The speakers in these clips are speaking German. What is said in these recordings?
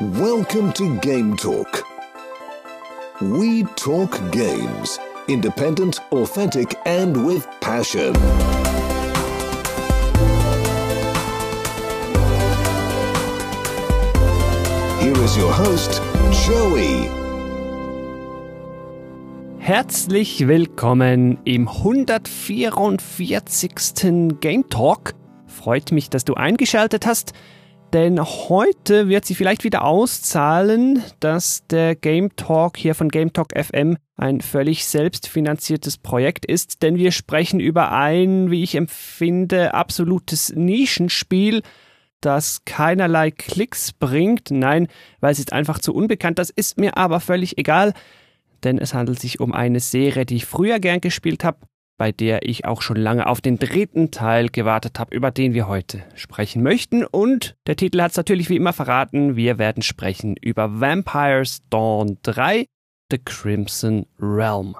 Welcome to Game Talk. We talk games. Independent, authentic, and with passion. Here is your host, Joey. Herzlich willkommen im 144. Game Talk. Freut mich, dass du eingeschaltet hast. Denn heute wird sie vielleicht wieder auszahlen, dass der Game Talk hier von Game Talk FM ein völlig selbstfinanziertes Projekt ist, denn wir sprechen über ein, wie ich empfinde, absolutes Nischenspiel, das keinerlei Klicks bringt. Nein, weil es ist einfach zu unbekannt. Das ist mir aber völlig egal, denn es handelt sich um eine Serie, die ich früher gern gespielt habe bei der ich auch schon lange auf den dritten Teil gewartet habe, über den wir heute sprechen möchten. Und der Titel hat es natürlich wie immer verraten. Wir werden sprechen über Vampires Dawn 3, The Crimson Realm.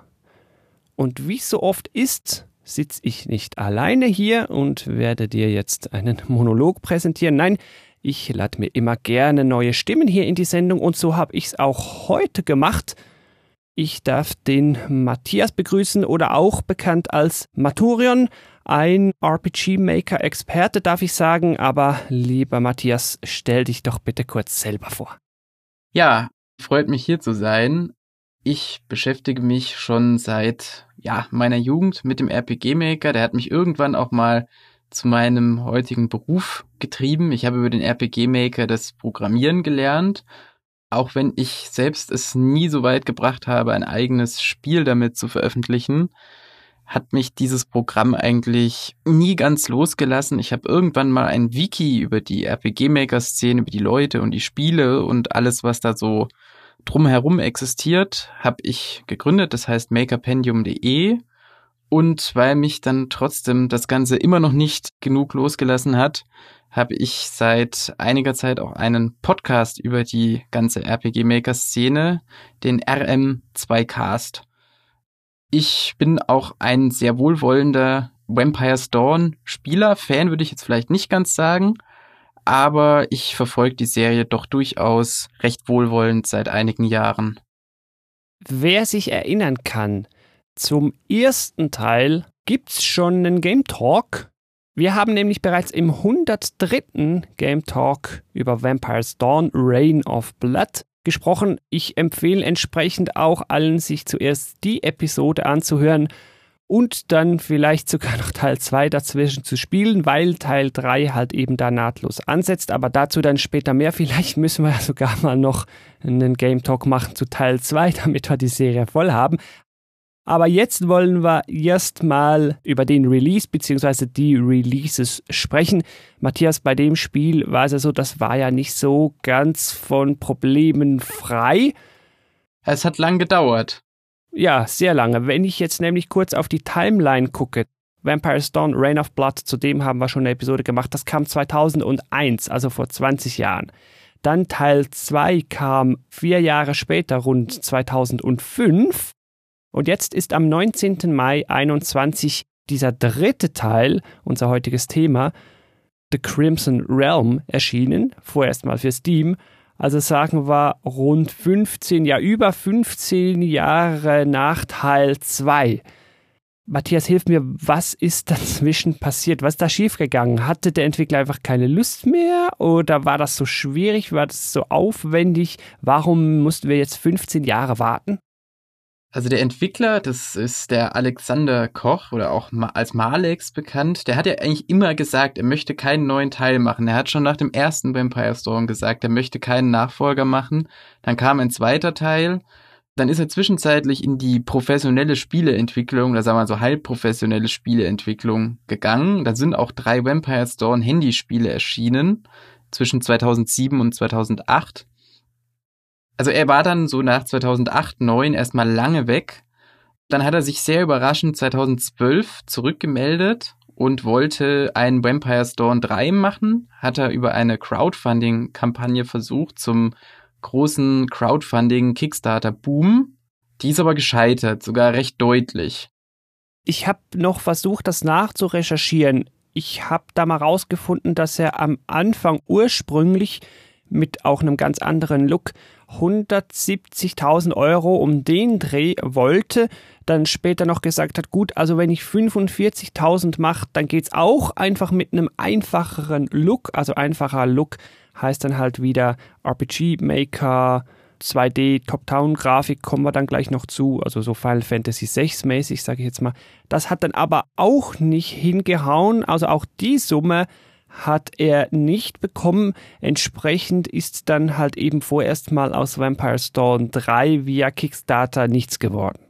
Und wie so oft ist, sitze ich nicht alleine hier und werde dir jetzt einen Monolog präsentieren. Nein, ich lade mir immer gerne neue Stimmen hier in die Sendung und so habe ich es auch heute gemacht. Ich darf den Matthias begrüßen oder auch bekannt als Maturion, ein RPG-Maker-Experte, darf ich sagen. Aber lieber Matthias, stell dich doch bitte kurz selber vor. Ja, freut mich hier zu sein. Ich beschäftige mich schon seit ja, meiner Jugend mit dem RPG-Maker. Der hat mich irgendwann auch mal zu meinem heutigen Beruf getrieben. Ich habe über den RPG-Maker das Programmieren gelernt auch wenn ich selbst es nie so weit gebracht habe, ein eigenes Spiel damit zu veröffentlichen, hat mich dieses Programm eigentlich nie ganz losgelassen. Ich habe irgendwann mal ein Wiki über die RPG-Maker-Szene, über die Leute und die Spiele und alles, was da so drumherum existiert, habe ich gegründet. Das heißt makerpendium.de. Und weil mich dann trotzdem das Ganze immer noch nicht genug losgelassen hat, habe ich seit einiger Zeit auch einen Podcast über die ganze RPG Maker Szene, den RM2 Cast. Ich bin auch ein sehr wohlwollender Vampire Dawn Spieler, Fan würde ich jetzt vielleicht nicht ganz sagen, aber ich verfolge die Serie doch durchaus recht wohlwollend seit einigen Jahren. Wer sich erinnern kann, zum ersten Teil gibt's schon einen Game Talk wir haben nämlich bereits im 103. Game Talk über Vampires Dawn Reign of Blood gesprochen. Ich empfehle entsprechend auch allen, sich zuerst die Episode anzuhören und dann vielleicht sogar noch Teil 2 dazwischen zu spielen, weil Teil 3 halt eben da nahtlos ansetzt. Aber dazu dann später mehr. Vielleicht müssen wir sogar mal noch einen Game Talk machen zu Teil 2, damit wir die Serie voll haben. Aber jetzt wollen wir erstmal über den Release bzw. die Releases sprechen. Matthias, bei dem Spiel war es ja so, das war ja nicht so ganz von Problemen frei. Es hat lang gedauert. Ja, sehr lange. Wenn ich jetzt nämlich kurz auf die Timeline gucke, Vampire's Dawn, Reign of Blood, zu dem haben wir schon eine Episode gemacht, das kam 2001, also vor 20 Jahren. Dann Teil 2 kam vier Jahre später, rund 2005. Und jetzt ist am 19. Mai 21 dieser dritte Teil, unser heutiges Thema, The Crimson Realm, erschienen, vorerst mal für Steam. Also sagen wir rund 15, ja über 15 Jahre nach Teil 2. Matthias, hilf mir, was ist dazwischen passiert? Was ist da schiefgegangen? Hatte der Entwickler einfach keine Lust mehr oder war das so schwierig? War das so aufwendig? Warum mussten wir jetzt 15 Jahre warten? Also der Entwickler, das ist der Alexander Koch oder auch als Malex bekannt, der hat ja eigentlich immer gesagt, er möchte keinen neuen Teil machen. Er hat schon nach dem ersten Vampire Storm gesagt, er möchte keinen Nachfolger machen. Dann kam ein zweiter Teil. Dann ist er zwischenzeitlich in die professionelle Spieleentwicklung, oder sagen wir so halbprofessionelle Spieleentwicklung gegangen. Da sind auch drei Vampire Storm Handyspiele erschienen zwischen 2007 und 2008 also er war dann so nach 2008, 2009 erstmal lange weg. Dann hat er sich sehr überraschend 2012 zurückgemeldet und wollte einen Vampire Dawn 3 machen. Hat er über eine Crowdfunding-Kampagne versucht zum großen Crowdfunding-Kickstarter-Boom. Die ist aber gescheitert, sogar recht deutlich. Ich habe noch versucht, das nachzurecherchieren. Ich habe da mal rausgefunden, dass er am Anfang ursprünglich mit auch einem ganz anderen Look. 170.000 Euro um den Dreh wollte, dann später noch gesagt hat, gut, also wenn ich 45.000 mache, dann geht's auch einfach mit einem einfacheren Look, also einfacher Look heißt dann halt wieder RPG Maker, 2D Top-Down-Grafik kommen wir dann gleich noch zu, also so Final Fantasy 6 mäßig, sage ich jetzt mal. Das hat dann aber auch nicht hingehauen, also auch die Summe hat er nicht bekommen. Entsprechend ist dann halt eben vorerst mal aus Vampire Storm 3 via Kickstarter nichts geworden.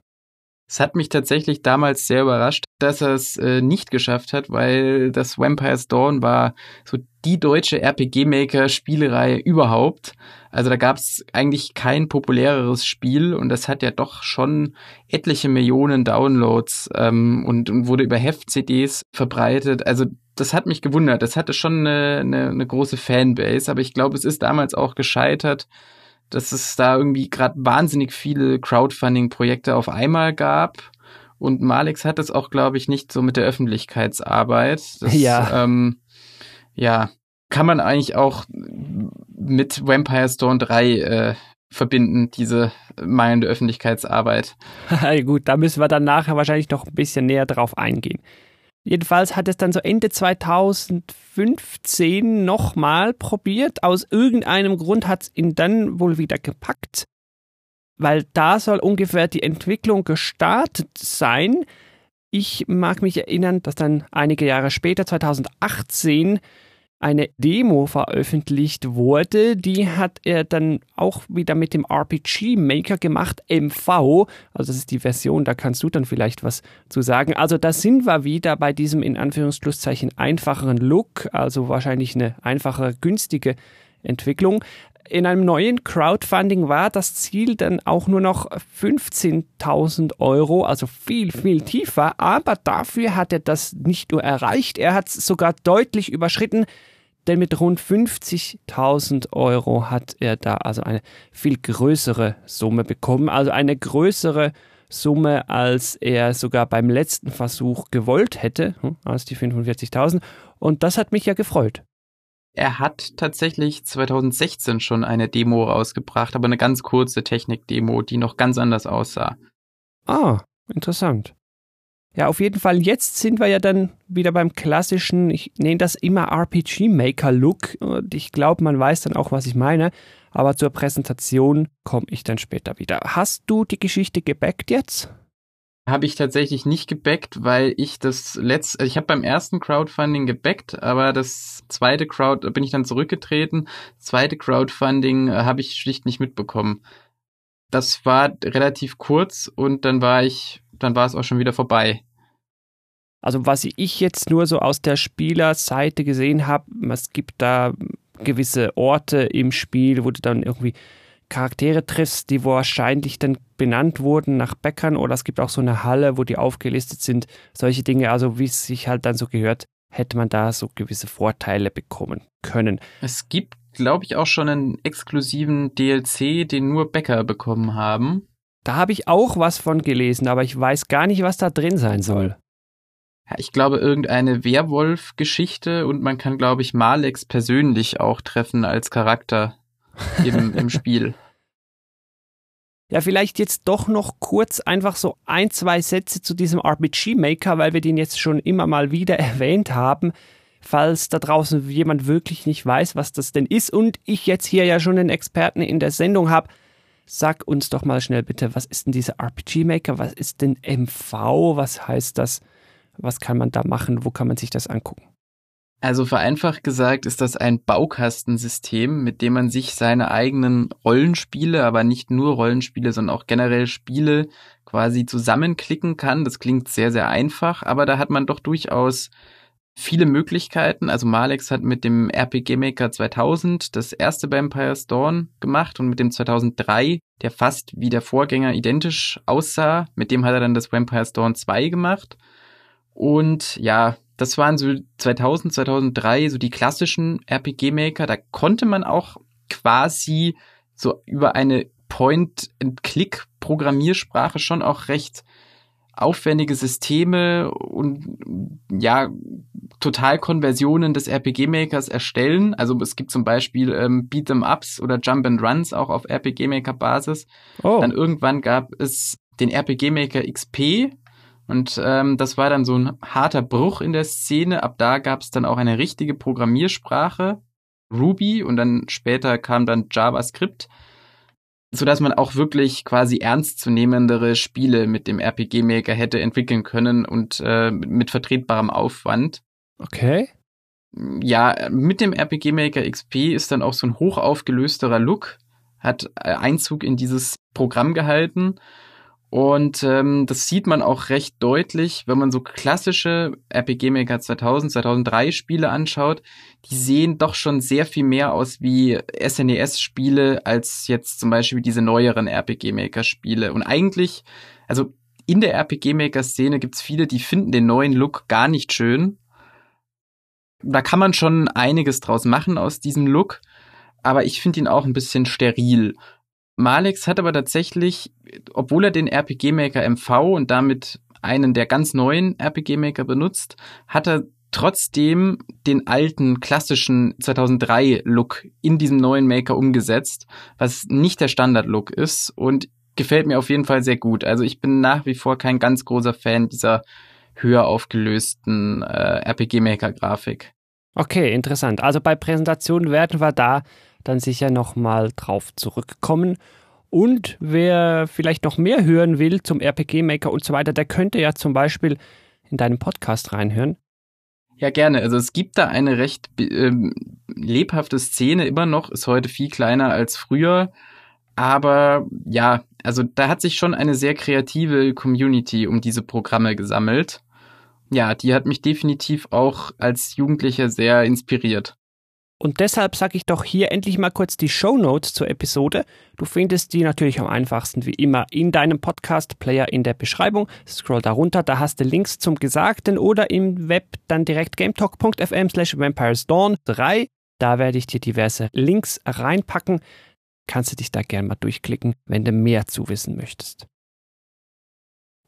Es hat mich tatsächlich damals sehr überrascht, dass er es äh, nicht geschafft hat, weil das Vampire's Dawn war so die deutsche RPG-Maker-Spielereihe überhaupt. Also da gab es eigentlich kein populäreres Spiel und das hat ja doch schon etliche Millionen Downloads ähm, und, und wurde über Heft-CDs verbreitet. Also das hat mich gewundert. Das hatte schon eine, eine, eine große Fanbase, aber ich glaube, es ist damals auch gescheitert dass es da irgendwie gerade wahnsinnig viele Crowdfunding-Projekte auf einmal gab. Und Malix hat es auch, glaube ich, nicht so mit der Öffentlichkeitsarbeit. Das, ja. Ähm, ja, kann man eigentlich auch mit Vampire Stone 3 äh, verbinden, diese mangelnde Öffentlichkeitsarbeit. Gut, da müssen wir dann nachher wahrscheinlich noch ein bisschen näher drauf eingehen. Jedenfalls hat es dann so Ende 2015 nochmal probiert. Aus irgendeinem Grund hat es ihn dann wohl wieder gepackt, weil da soll ungefähr die Entwicklung gestartet sein. Ich mag mich erinnern, dass dann einige Jahre später, 2018, eine Demo veröffentlicht wurde. Die hat er dann auch wieder mit dem RPG Maker gemacht, MV. Also das ist die Version, da kannst du dann vielleicht was zu sagen. Also da sind wir wieder bei diesem in Anführungsschlusszeichen einfacheren Look, also wahrscheinlich eine einfache, günstige Entwicklung. In einem neuen Crowdfunding war das Ziel dann auch nur noch 15.000 Euro, also viel, viel tiefer. Aber dafür hat er das nicht nur erreicht, er hat es sogar deutlich überschritten denn mit rund 50.000 Euro hat er da also eine viel größere Summe bekommen, also eine größere Summe, als er sogar beim letzten Versuch gewollt hätte, hm, als die 45.000. Und das hat mich ja gefreut. Er hat tatsächlich 2016 schon eine Demo rausgebracht, aber eine ganz kurze Technik-Demo, die noch ganz anders aussah. Ah, interessant. Ja, auf jeden Fall, jetzt sind wir ja dann wieder beim klassischen, ich nenne das immer RPG-Maker-Look und ich glaube, man weiß dann auch, was ich meine, aber zur Präsentation komme ich dann später wieder. Hast du die Geschichte gebackt jetzt? Habe ich tatsächlich nicht gebackt, weil ich das letzte, ich habe beim ersten Crowdfunding gebackt, aber das zweite Crowd bin ich dann zurückgetreten. Das zweite Crowdfunding äh, habe ich schlicht nicht mitbekommen. Das war relativ kurz und dann war ich, dann war es auch schon wieder vorbei. Also was ich jetzt nur so aus der Spielerseite gesehen habe, es gibt da gewisse Orte im Spiel, wo du dann irgendwie Charaktere triffst, die wahrscheinlich dann benannt wurden nach Bäckern oder es gibt auch so eine Halle, wo die aufgelistet sind. Solche Dinge, also wie es sich halt dann so gehört, hätte man da so gewisse Vorteile bekommen können. Es gibt, glaube ich, auch schon einen exklusiven DLC, den nur Bäcker bekommen haben. Da habe ich auch was von gelesen, aber ich weiß gar nicht, was da drin sein soll ich glaube, irgendeine Werwolf-Geschichte und man kann, glaube ich, Malex persönlich auch treffen als Charakter im, im Spiel. Ja, vielleicht jetzt doch noch kurz einfach so ein, zwei Sätze zu diesem RPG Maker, weil wir den jetzt schon immer mal wieder erwähnt haben. Falls da draußen jemand wirklich nicht weiß, was das denn ist und ich jetzt hier ja schon einen Experten in der Sendung habe, sag uns doch mal schnell bitte, was ist denn dieser RPG Maker? Was ist denn MV? Was heißt das? Was kann man da machen? Wo kann man sich das angucken? Also vereinfacht gesagt ist das ein Baukastensystem, mit dem man sich seine eigenen Rollenspiele, aber nicht nur Rollenspiele, sondern auch generell Spiele quasi zusammenklicken kann. Das klingt sehr, sehr einfach, aber da hat man doch durchaus viele Möglichkeiten. Also Malex hat mit dem RPG Maker 2000 das erste Vampire Dawn gemacht und mit dem 2003, der fast wie der Vorgänger identisch aussah, mit dem hat er dann das Vampire Dawn 2 gemacht. Und ja, das waren so 2000, 2003 so die klassischen RPG-Maker. Da konnte man auch quasi so über eine Point-and-Click-Programmiersprache schon auch recht aufwendige Systeme und ja, Totalkonversionen des RPG-Makers erstellen. Also es gibt zum Beispiel ähm, Beat'em-Ups oder Jump-and-Runs auch auf RPG-Maker-Basis. Oh. Dann irgendwann gab es den RPG-Maker XP und ähm, das war dann so ein harter Bruch in der Szene. Ab da gab es dann auch eine richtige Programmiersprache, Ruby, und dann später kam dann JavaScript so dass man auch wirklich quasi ernstzunehmendere Spiele mit dem RPG Maker hätte entwickeln können und äh, mit vertretbarem Aufwand. Okay. Ja, mit dem RPG Maker XP ist dann auch so ein hochaufgelösterer Look, hat äh, Einzug in dieses Programm gehalten und ähm, das sieht man auch recht deutlich, wenn man so klassische RPG Maker 2000, 2003 Spiele anschaut. Die sehen doch schon sehr viel mehr aus wie SNES-Spiele als jetzt zum Beispiel diese neueren RPG Maker Spiele. Und eigentlich, also in der RPG Maker Szene gibt's viele, die finden den neuen Look gar nicht schön. Da kann man schon einiges draus machen aus diesem Look. Aber ich finde ihn auch ein bisschen steril. Malex hat aber tatsächlich, obwohl er den RPG Maker MV und damit einen der ganz neuen RPG Maker benutzt, hat er trotzdem den alten klassischen 2003 Look in diesem neuen Maker umgesetzt, was nicht der Standard Look ist und gefällt mir auf jeden Fall sehr gut. Also ich bin nach wie vor kein ganz großer Fan dieser höher aufgelösten äh, RPG Maker Grafik. Okay, interessant. Also bei Präsentationen werden wir da dann sicher nochmal drauf zurückkommen. Und wer vielleicht noch mehr hören will zum RPG Maker und so weiter, der könnte ja zum Beispiel in deinem Podcast reinhören. Ja, gerne. Also es gibt da eine recht äh, lebhafte Szene immer noch, ist heute viel kleiner als früher. Aber ja, also da hat sich schon eine sehr kreative Community um diese Programme gesammelt. Ja, die hat mich definitiv auch als Jugendlicher sehr inspiriert. Und deshalb sage ich doch hier endlich mal kurz die Show Notes zur Episode. Du findest die natürlich am einfachsten wie immer in deinem Podcast-Player in der Beschreibung. Scroll da runter, da hast du Links zum Gesagten oder im Web dann direkt gametalk.fm slash vampiresdawn 3. Da werde ich dir diverse Links reinpacken. Kannst du dich da gerne mal durchklicken, wenn du mehr zu wissen möchtest.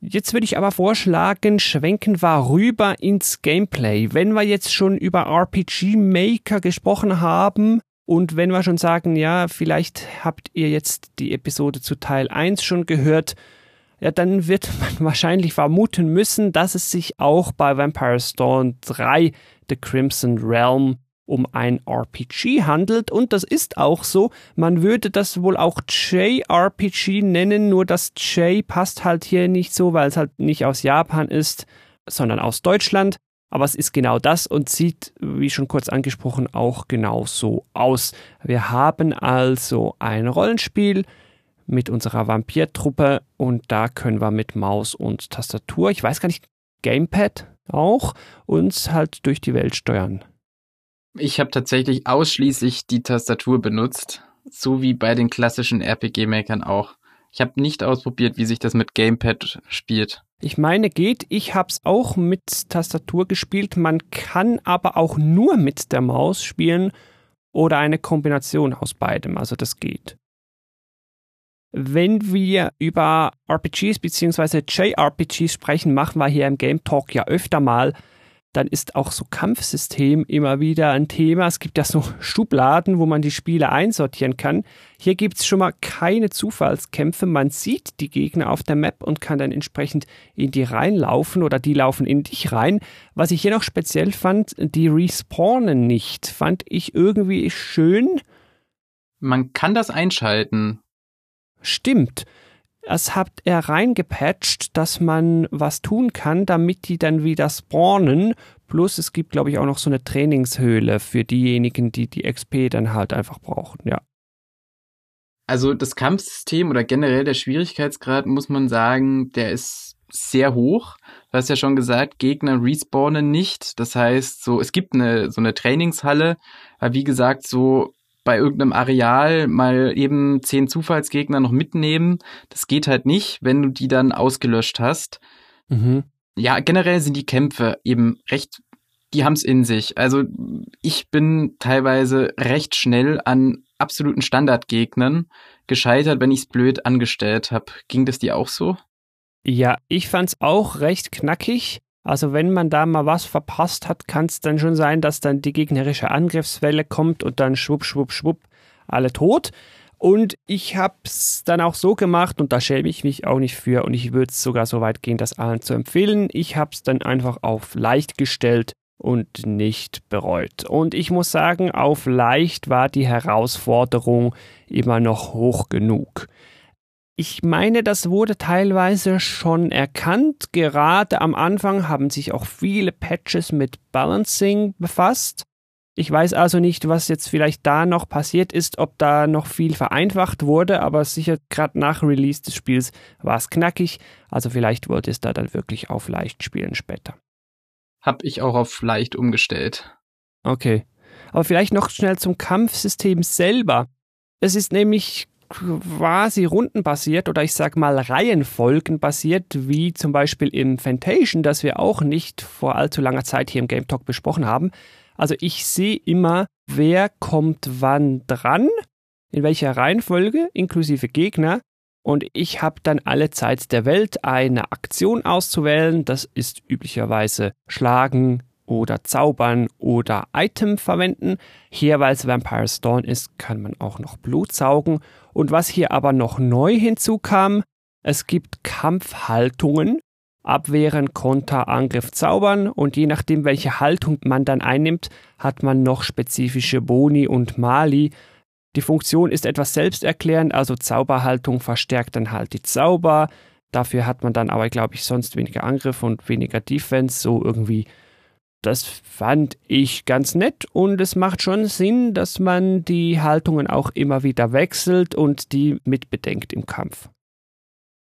Jetzt würde ich aber vorschlagen, schwenken wir rüber ins Gameplay. Wenn wir jetzt schon über RPG Maker gesprochen haben und wenn wir schon sagen, ja, vielleicht habt ihr jetzt die Episode zu Teil 1 schon gehört, ja, dann wird man wahrscheinlich vermuten müssen, dass es sich auch bei Vampire Storm 3 The Crimson Realm um ein RPG handelt und das ist auch so. Man würde das wohl auch JRPG nennen, nur das J passt halt hier nicht so, weil es halt nicht aus Japan ist, sondern aus Deutschland. Aber es ist genau das und sieht, wie schon kurz angesprochen, auch genau so aus. Wir haben also ein Rollenspiel mit unserer Vampirtruppe und da können wir mit Maus und Tastatur, ich weiß gar nicht, Gamepad auch, uns halt durch die Welt steuern. Ich habe tatsächlich ausschließlich die Tastatur benutzt, so wie bei den klassischen RPG-Makern auch. Ich habe nicht ausprobiert, wie sich das mit Gamepad spielt. Ich meine, geht. Ich habe es auch mit Tastatur gespielt. Man kann aber auch nur mit der Maus spielen oder eine Kombination aus beidem. Also das geht. Wenn wir über RPGs bzw. JRPGs sprechen, machen wir hier im Game Talk ja öfter mal dann ist auch so Kampfsystem immer wieder ein Thema. Es gibt ja so Schubladen, wo man die Spiele einsortieren kann. Hier gibt es schon mal keine Zufallskämpfe. Man sieht die Gegner auf der Map und kann dann entsprechend in die reinlaufen oder die laufen in dich rein. Was ich hier noch speziell fand, die respawnen nicht. Fand ich irgendwie schön. Man kann das einschalten. Stimmt. Es hat er reingepatcht, dass man was tun kann, damit die dann wieder spawnen. Plus es gibt, glaube ich, auch noch so eine Trainingshöhle für diejenigen, die die XP dann halt einfach brauchen, ja. Also das Kampfsystem oder generell der Schwierigkeitsgrad, muss man sagen, der ist sehr hoch. Du hast ja schon gesagt, Gegner respawnen nicht. Das heißt, so, es gibt eine, so eine Trainingshalle, weil wie gesagt, so bei irgendeinem Areal mal eben zehn Zufallsgegner noch mitnehmen. Das geht halt nicht, wenn du die dann ausgelöscht hast. Mhm. Ja, generell sind die Kämpfe eben recht, die haben's in sich. Also ich bin teilweise recht schnell an absoluten Standardgegnern gescheitert, wenn ich's blöd angestellt habe. Ging das dir auch so? Ja, ich fand's auch recht knackig. Also wenn man da mal was verpasst hat, kann es dann schon sein, dass dann die gegnerische Angriffswelle kommt und dann schwupp, schwupp, schwupp, alle tot. Und ich habe es dann auch so gemacht und da schäme ich mich auch nicht für und ich würde es sogar so weit gehen, das allen zu empfehlen. Ich habe es dann einfach auf leicht gestellt und nicht bereut. Und ich muss sagen, auf leicht war die Herausforderung immer noch hoch genug. Ich meine, das wurde teilweise schon erkannt. Gerade am Anfang haben sich auch viele Patches mit Balancing befasst. Ich weiß also nicht, was jetzt vielleicht da noch passiert ist, ob da noch viel vereinfacht wurde, aber sicher gerade nach Release des Spiels war es knackig, also vielleicht wurde es da dann wirklich auf leicht spielen später. Hab ich auch auf leicht umgestellt. Okay. Aber vielleicht noch schnell zum Kampfsystem selber. Es ist nämlich quasi rundenbasiert oder ich sag mal reihenfolgenbasiert, wie zum Beispiel im Fantation, das wir auch nicht vor allzu langer Zeit hier im Game Talk besprochen haben. Also ich sehe immer, wer kommt wann dran, in welcher Reihenfolge, inklusive Gegner. Und ich habe dann alle Zeit der Welt eine Aktion auszuwählen. Das ist üblicherweise Schlagen, oder Zaubern oder Item verwenden. Hier, weil es Vampire's Dawn ist, kann man auch noch Blut saugen. Und was hier aber noch neu hinzukam, es gibt Kampfhaltungen, Abwehren, Konter, Angriff, Zaubern und je nachdem, welche Haltung man dann einnimmt, hat man noch spezifische Boni und Mali. Die Funktion ist etwas selbsterklärend, also Zauberhaltung verstärkt dann halt die Zauber. Dafür hat man dann aber, glaube ich, sonst weniger Angriff und weniger Defense, so irgendwie das fand ich ganz nett und es macht schon Sinn, dass man die Haltungen auch immer wieder wechselt und die mitbedenkt im Kampf.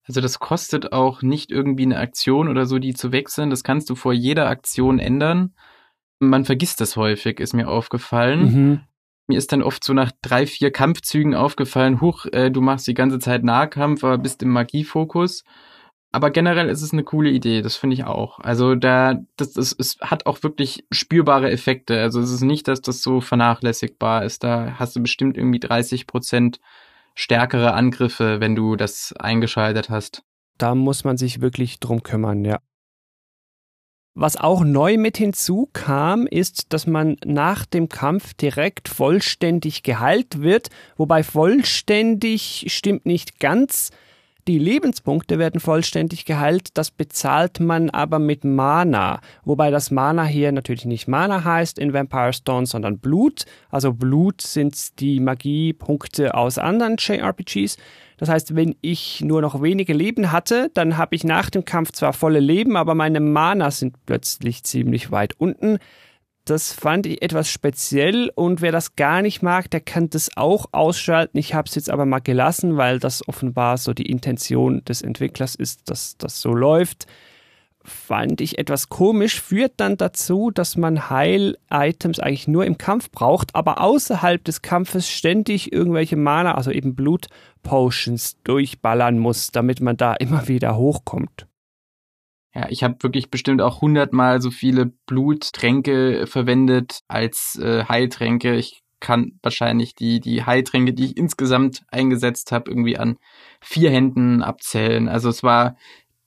Also das kostet auch nicht irgendwie eine Aktion oder so, die zu wechseln. Das kannst du vor jeder Aktion ändern. Man vergisst das häufig, ist mir aufgefallen. Mhm. Mir ist dann oft so nach drei, vier Kampfzügen aufgefallen, huch, äh, du machst die ganze Zeit Nahkampf, aber bist im Magiefokus. Aber generell ist es eine coole Idee, das finde ich auch. Also da, das, das, es hat auch wirklich spürbare Effekte. Also es ist nicht, dass das so vernachlässigbar ist. Da hast du bestimmt irgendwie 30 Prozent stärkere Angriffe, wenn du das eingeschaltet hast. Da muss man sich wirklich drum kümmern, ja. Was auch neu mit hinzukam, ist, dass man nach dem Kampf direkt vollständig geheilt wird, wobei vollständig stimmt nicht ganz. Die Lebenspunkte werden vollständig geheilt, das bezahlt man aber mit Mana, wobei das Mana hier natürlich nicht Mana heißt in Vampire Stone, sondern Blut. Also Blut sind die Magiepunkte aus anderen JRPGs. Das heißt, wenn ich nur noch wenige Leben hatte, dann habe ich nach dem Kampf zwar volle Leben, aber meine Mana sind plötzlich ziemlich weit unten. Das fand ich etwas speziell und wer das gar nicht mag, der kann das auch ausschalten. Ich habe es jetzt aber mal gelassen, weil das offenbar so die Intention des Entwicklers ist, dass das so läuft. Fand ich etwas komisch, führt dann dazu, dass man Heil-Items eigentlich nur im Kampf braucht, aber außerhalb des Kampfes ständig irgendwelche Mana, also eben Blut-Potions durchballern muss, damit man da immer wieder hochkommt. Ja, ich habe wirklich bestimmt auch hundertmal so viele Bluttränke verwendet als äh, Heiltränke. Ich kann wahrscheinlich die, die Heiltränke, die ich insgesamt eingesetzt habe, irgendwie an vier Händen abzählen. Also es war,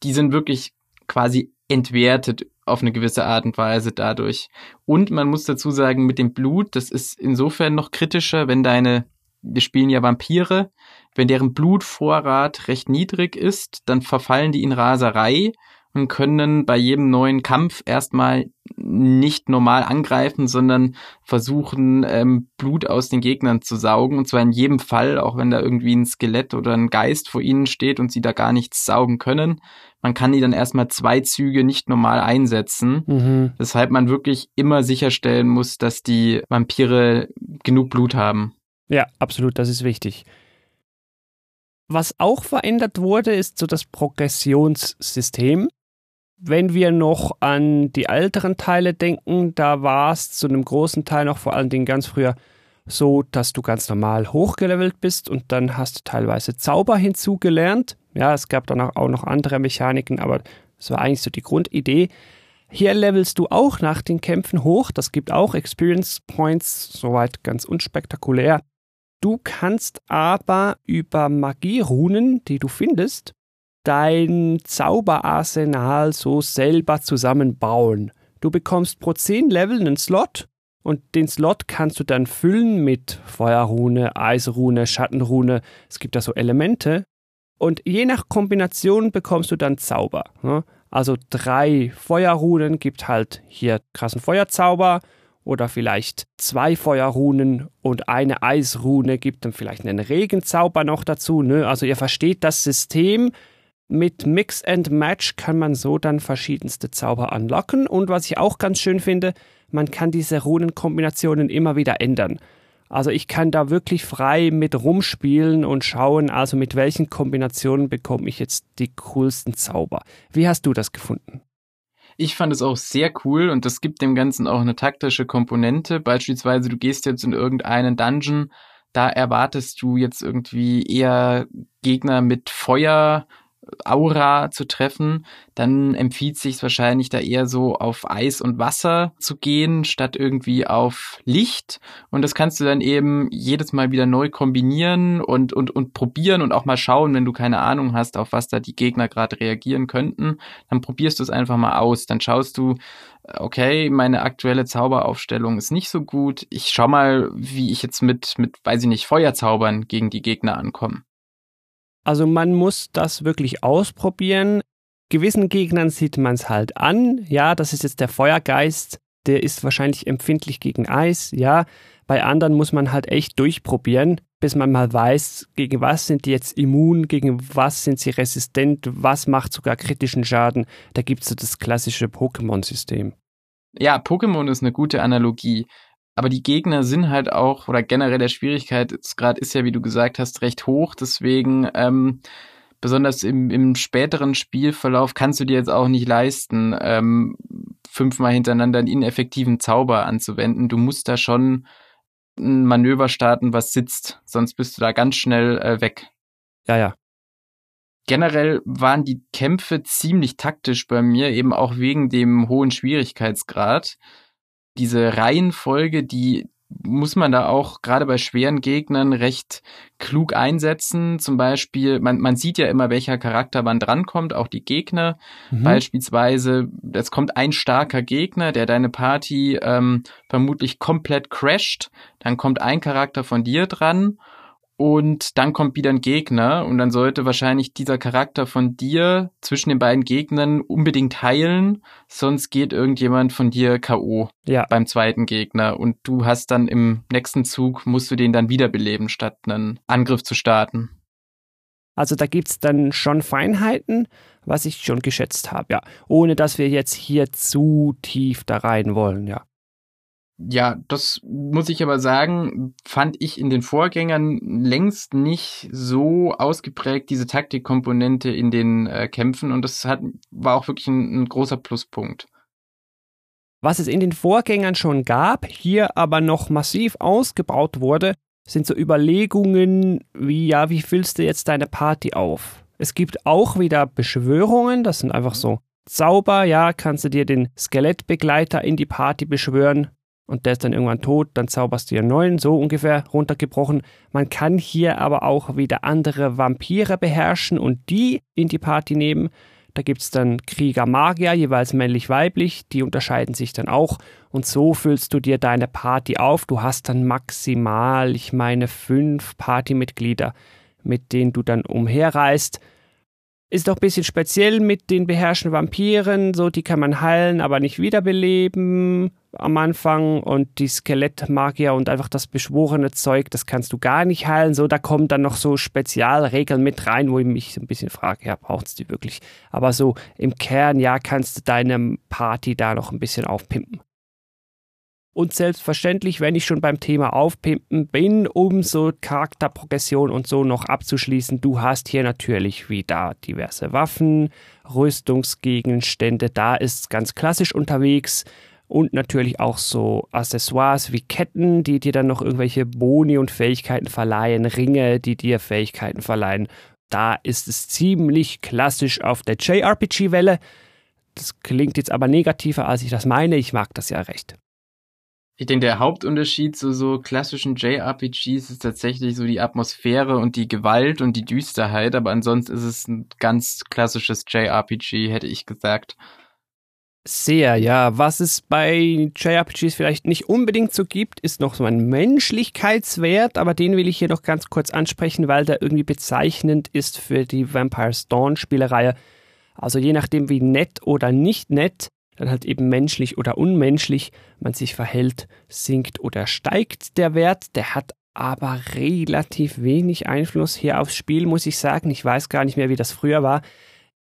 die sind wirklich quasi entwertet auf eine gewisse Art und Weise dadurch. Und man muss dazu sagen, mit dem Blut, das ist insofern noch kritischer, wenn deine, wir spielen ja Vampire, wenn deren Blutvorrat recht niedrig ist, dann verfallen die in Raserei und können bei jedem neuen Kampf erstmal nicht normal angreifen, sondern versuchen, ähm, Blut aus den Gegnern zu saugen. Und zwar in jedem Fall, auch wenn da irgendwie ein Skelett oder ein Geist vor ihnen steht und sie da gar nichts saugen können. Man kann die dann erstmal zwei Züge nicht normal einsetzen. Mhm. Weshalb man wirklich immer sicherstellen muss, dass die Vampire genug Blut haben. Ja, absolut, das ist wichtig. Was auch verändert wurde, ist so das Progressionssystem. Wenn wir noch an die älteren Teile denken, da war es zu einem großen Teil noch vor allen Dingen ganz früher so, dass du ganz normal hochgelevelt bist und dann hast du teilweise Zauber hinzugelernt. Ja, es gab dann auch noch andere Mechaniken, aber das war eigentlich so die Grundidee. Hier levelst du auch nach den Kämpfen hoch. Das gibt auch Experience Points, soweit ganz unspektakulär. Du kannst aber über Magierunen, die du findest, dein Zauberarsenal so selber zusammenbauen. Du bekommst pro 10 Level einen Slot und den Slot kannst du dann füllen mit Feuerrune, Eisrune, Schattenrune. Es gibt da so Elemente. Und je nach Kombination bekommst du dann Zauber. Ne? Also drei Feuerrunen gibt halt hier krassen Feuerzauber oder vielleicht zwei Feuerrunen und eine Eisrune gibt dann vielleicht einen Regenzauber noch dazu. Ne? Also ihr versteht das System. Mit Mix and Match kann man so dann verschiedenste Zauber anlocken. Und was ich auch ganz schön finde, man kann diese Runenkombinationen immer wieder ändern. Also ich kann da wirklich frei mit rumspielen und schauen, also mit welchen Kombinationen bekomme ich jetzt die coolsten Zauber. Wie hast du das gefunden? Ich fand es auch sehr cool und das gibt dem Ganzen auch eine taktische Komponente. Beispielsweise, du gehst jetzt in irgendeinen Dungeon, da erwartest du jetzt irgendwie eher Gegner mit Feuer, Aura zu treffen, dann empfiehlt sich wahrscheinlich da eher so auf Eis und Wasser zu gehen, statt irgendwie auf Licht. Und das kannst du dann eben jedes Mal wieder neu kombinieren und, und, und probieren und auch mal schauen, wenn du keine Ahnung hast, auf was da die Gegner gerade reagieren könnten. Dann probierst du es einfach mal aus. Dann schaust du, okay, meine aktuelle Zauberaufstellung ist nicht so gut. Ich schau mal, wie ich jetzt mit, mit, weiß ich nicht, Feuerzaubern gegen die Gegner ankomme. Also man muss das wirklich ausprobieren. Gewissen Gegnern sieht man es halt an. Ja, das ist jetzt der Feuergeist. Der ist wahrscheinlich empfindlich gegen Eis. Ja, bei anderen muss man halt echt durchprobieren, bis man mal weiß, gegen was sind die jetzt immun, gegen was sind sie resistent, was macht sogar kritischen Schaden. Da gibt es so das klassische Pokémon-System. Ja, Pokémon ist eine gute Analogie. Aber die Gegner sind halt auch, oder generell der Schwierigkeitsgrad ist ja, wie du gesagt hast, recht hoch. Deswegen, ähm, besonders im, im späteren Spielverlauf kannst du dir jetzt auch nicht leisten, ähm, fünfmal hintereinander einen ineffektiven Zauber anzuwenden. Du musst da schon ein Manöver starten, was sitzt. Sonst bist du da ganz schnell äh, weg. Ja, ja. Generell waren die Kämpfe ziemlich taktisch bei mir, eben auch wegen dem hohen Schwierigkeitsgrad diese Reihenfolge, die muss man da auch gerade bei schweren Gegnern recht klug einsetzen. Zum Beispiel, man, man sieht ja immer, welcher Charakter wann drankommt, auch die Gegner. Mhm. Beispielsweise, es kommt ein starker Gegner, der deine Party ähm, vermutlich komplett crasht. Dann kommt ein Charakter von dir dran und dann kommt wieder ein Gegner und dann sollte wahrscheinlich dieser Charakter von dir zwischen den beiden Gegnern unbedingt heilen, sonst geht irgendjemand von dir KO ja. beim zweiten Gegner und du hast dann im nächsten Zug musst du den dann wiederbeleben, statt einen Angriff zu starten. Also da gibt's dann schon Feinheiten, was ich schon geschätzt habe, ja. Ohne dass wir jetzt hier zu tief da rein wollen, ja. Ja, das muss ich aber sagen, fand ich in den Vorgängern längst nicht so ausgeprägt, diese Taktikkomponente in den äh, Kämpfen. Und das hat, war auch wirklich ein, ein großer Pluspunkt. Was es in den Vorgängern schon gab, hier aber noch massiv ausgebaut wurde, sind so Überlegungen wie, ja, wie füllst du jetzt deine Party auf? Es gibt auch wieder Beschwörungen, das sind einfach so Zauber, ja, kannst du dir den Skelettbegleiter in die Party beschwören, und der ist dann irgendwann tot, dann zauberst du einen neuen, so ungefähr runtergebrochen. Man kann hier aber auch wieder andere Vampire beherrschen und die in die Party nehmen. Da gibt es dann Krieger, Magier, jeweils männlich-weiblich, die unterscheiden sich dann auch. Und so füllst du dir deine Party auf. Du hast dann maximal, ich meine, fünf Partymitglieder, mit denen du dann umherreist. Ist doch ein bisschen speziell mit den beherrschen Vampiren, so die kann man heilen, aber nicht wiederbeleben am Anfang und die Skelettmagier und einfach das beschworene Zeug, das kannst du gar nicht heilen. So, da kommen dann noch so Spezialregeln mit rein, wo ich mich ein bisschen frage, ja, braucht es die wirklich? Aber so im Kern, ja, kannst du deine Party da noch ein bisschen aufpimpen. Und selbstverständlich, wenn ich schon beim Thema Aufpimpen bin, um so Charakterprogression und so noch abzuschließen, du hast hier natürlich wieder diverse Waffen, Rüstungsgegenstände, da ist es ganz klassisch unterwegs und natürlich auch so Accessoires wie Ketten, die dir dann noch irgendwelche Boni und Fähigkeiten verleihen, Ringe, die dir Fähigkeiten verleihen. Da ist es ziemlich klassisch auf der JRPG-Welle. Das klingt jetzt aber negativer, als ich das meine. Ich mag das ja recht. Ich denke, der Hauptunterschied zu so klassischen JRPGs ist tatsächlich so die Atmosphäre und die Gewalt und die Düsterheit, aber ansonsten ist es ein ganz klassisches JRPG, hätte ich gesagt. Sehr, ja. Was es bei JRPGs vielleicht nicht unbedingt so gibt, ist noch so ein Menschlichkeitswert, aber den will ich hier noch ganz kurz ansprechen, weil der irgendwie bezeichnend ist für die Vampire's Dawn Spielereihe. Also je nachdem, wie nett oder nicht nett dann halt eben menschlich oder unmenschlich man sich verhält, sinkt oder steigt der Wert. Der hat aber relativ wenig Einfluss hier aufs Spiel, muss ich sagen. Ich weiß gar nicht mehr, wie das früher war.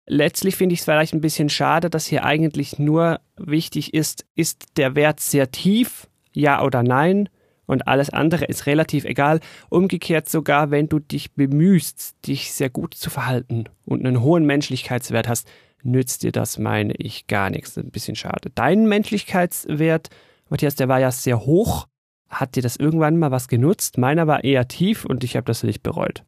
Letztlich finde ich es vielleicht ein bisschen schade, dass hier eigentlich nur wichtig ist, ist der Wert sehr tief, ja oder nein, und alles andere ist relativ egal. Umgekehrt sogar, wenn du dich bemühst, dich sehr gut zu verhalten und einen hohen Menschlichkeitswert hast, nützt dir das, meine ich, gar nichts. Ein bisschen schade. Dein Menschlichkeitswert, Matthias, der war ja sehr hoch. Hat dir das irgendwann mal was genutzt? Meiner war eher tief und ich habe das nicht bereut.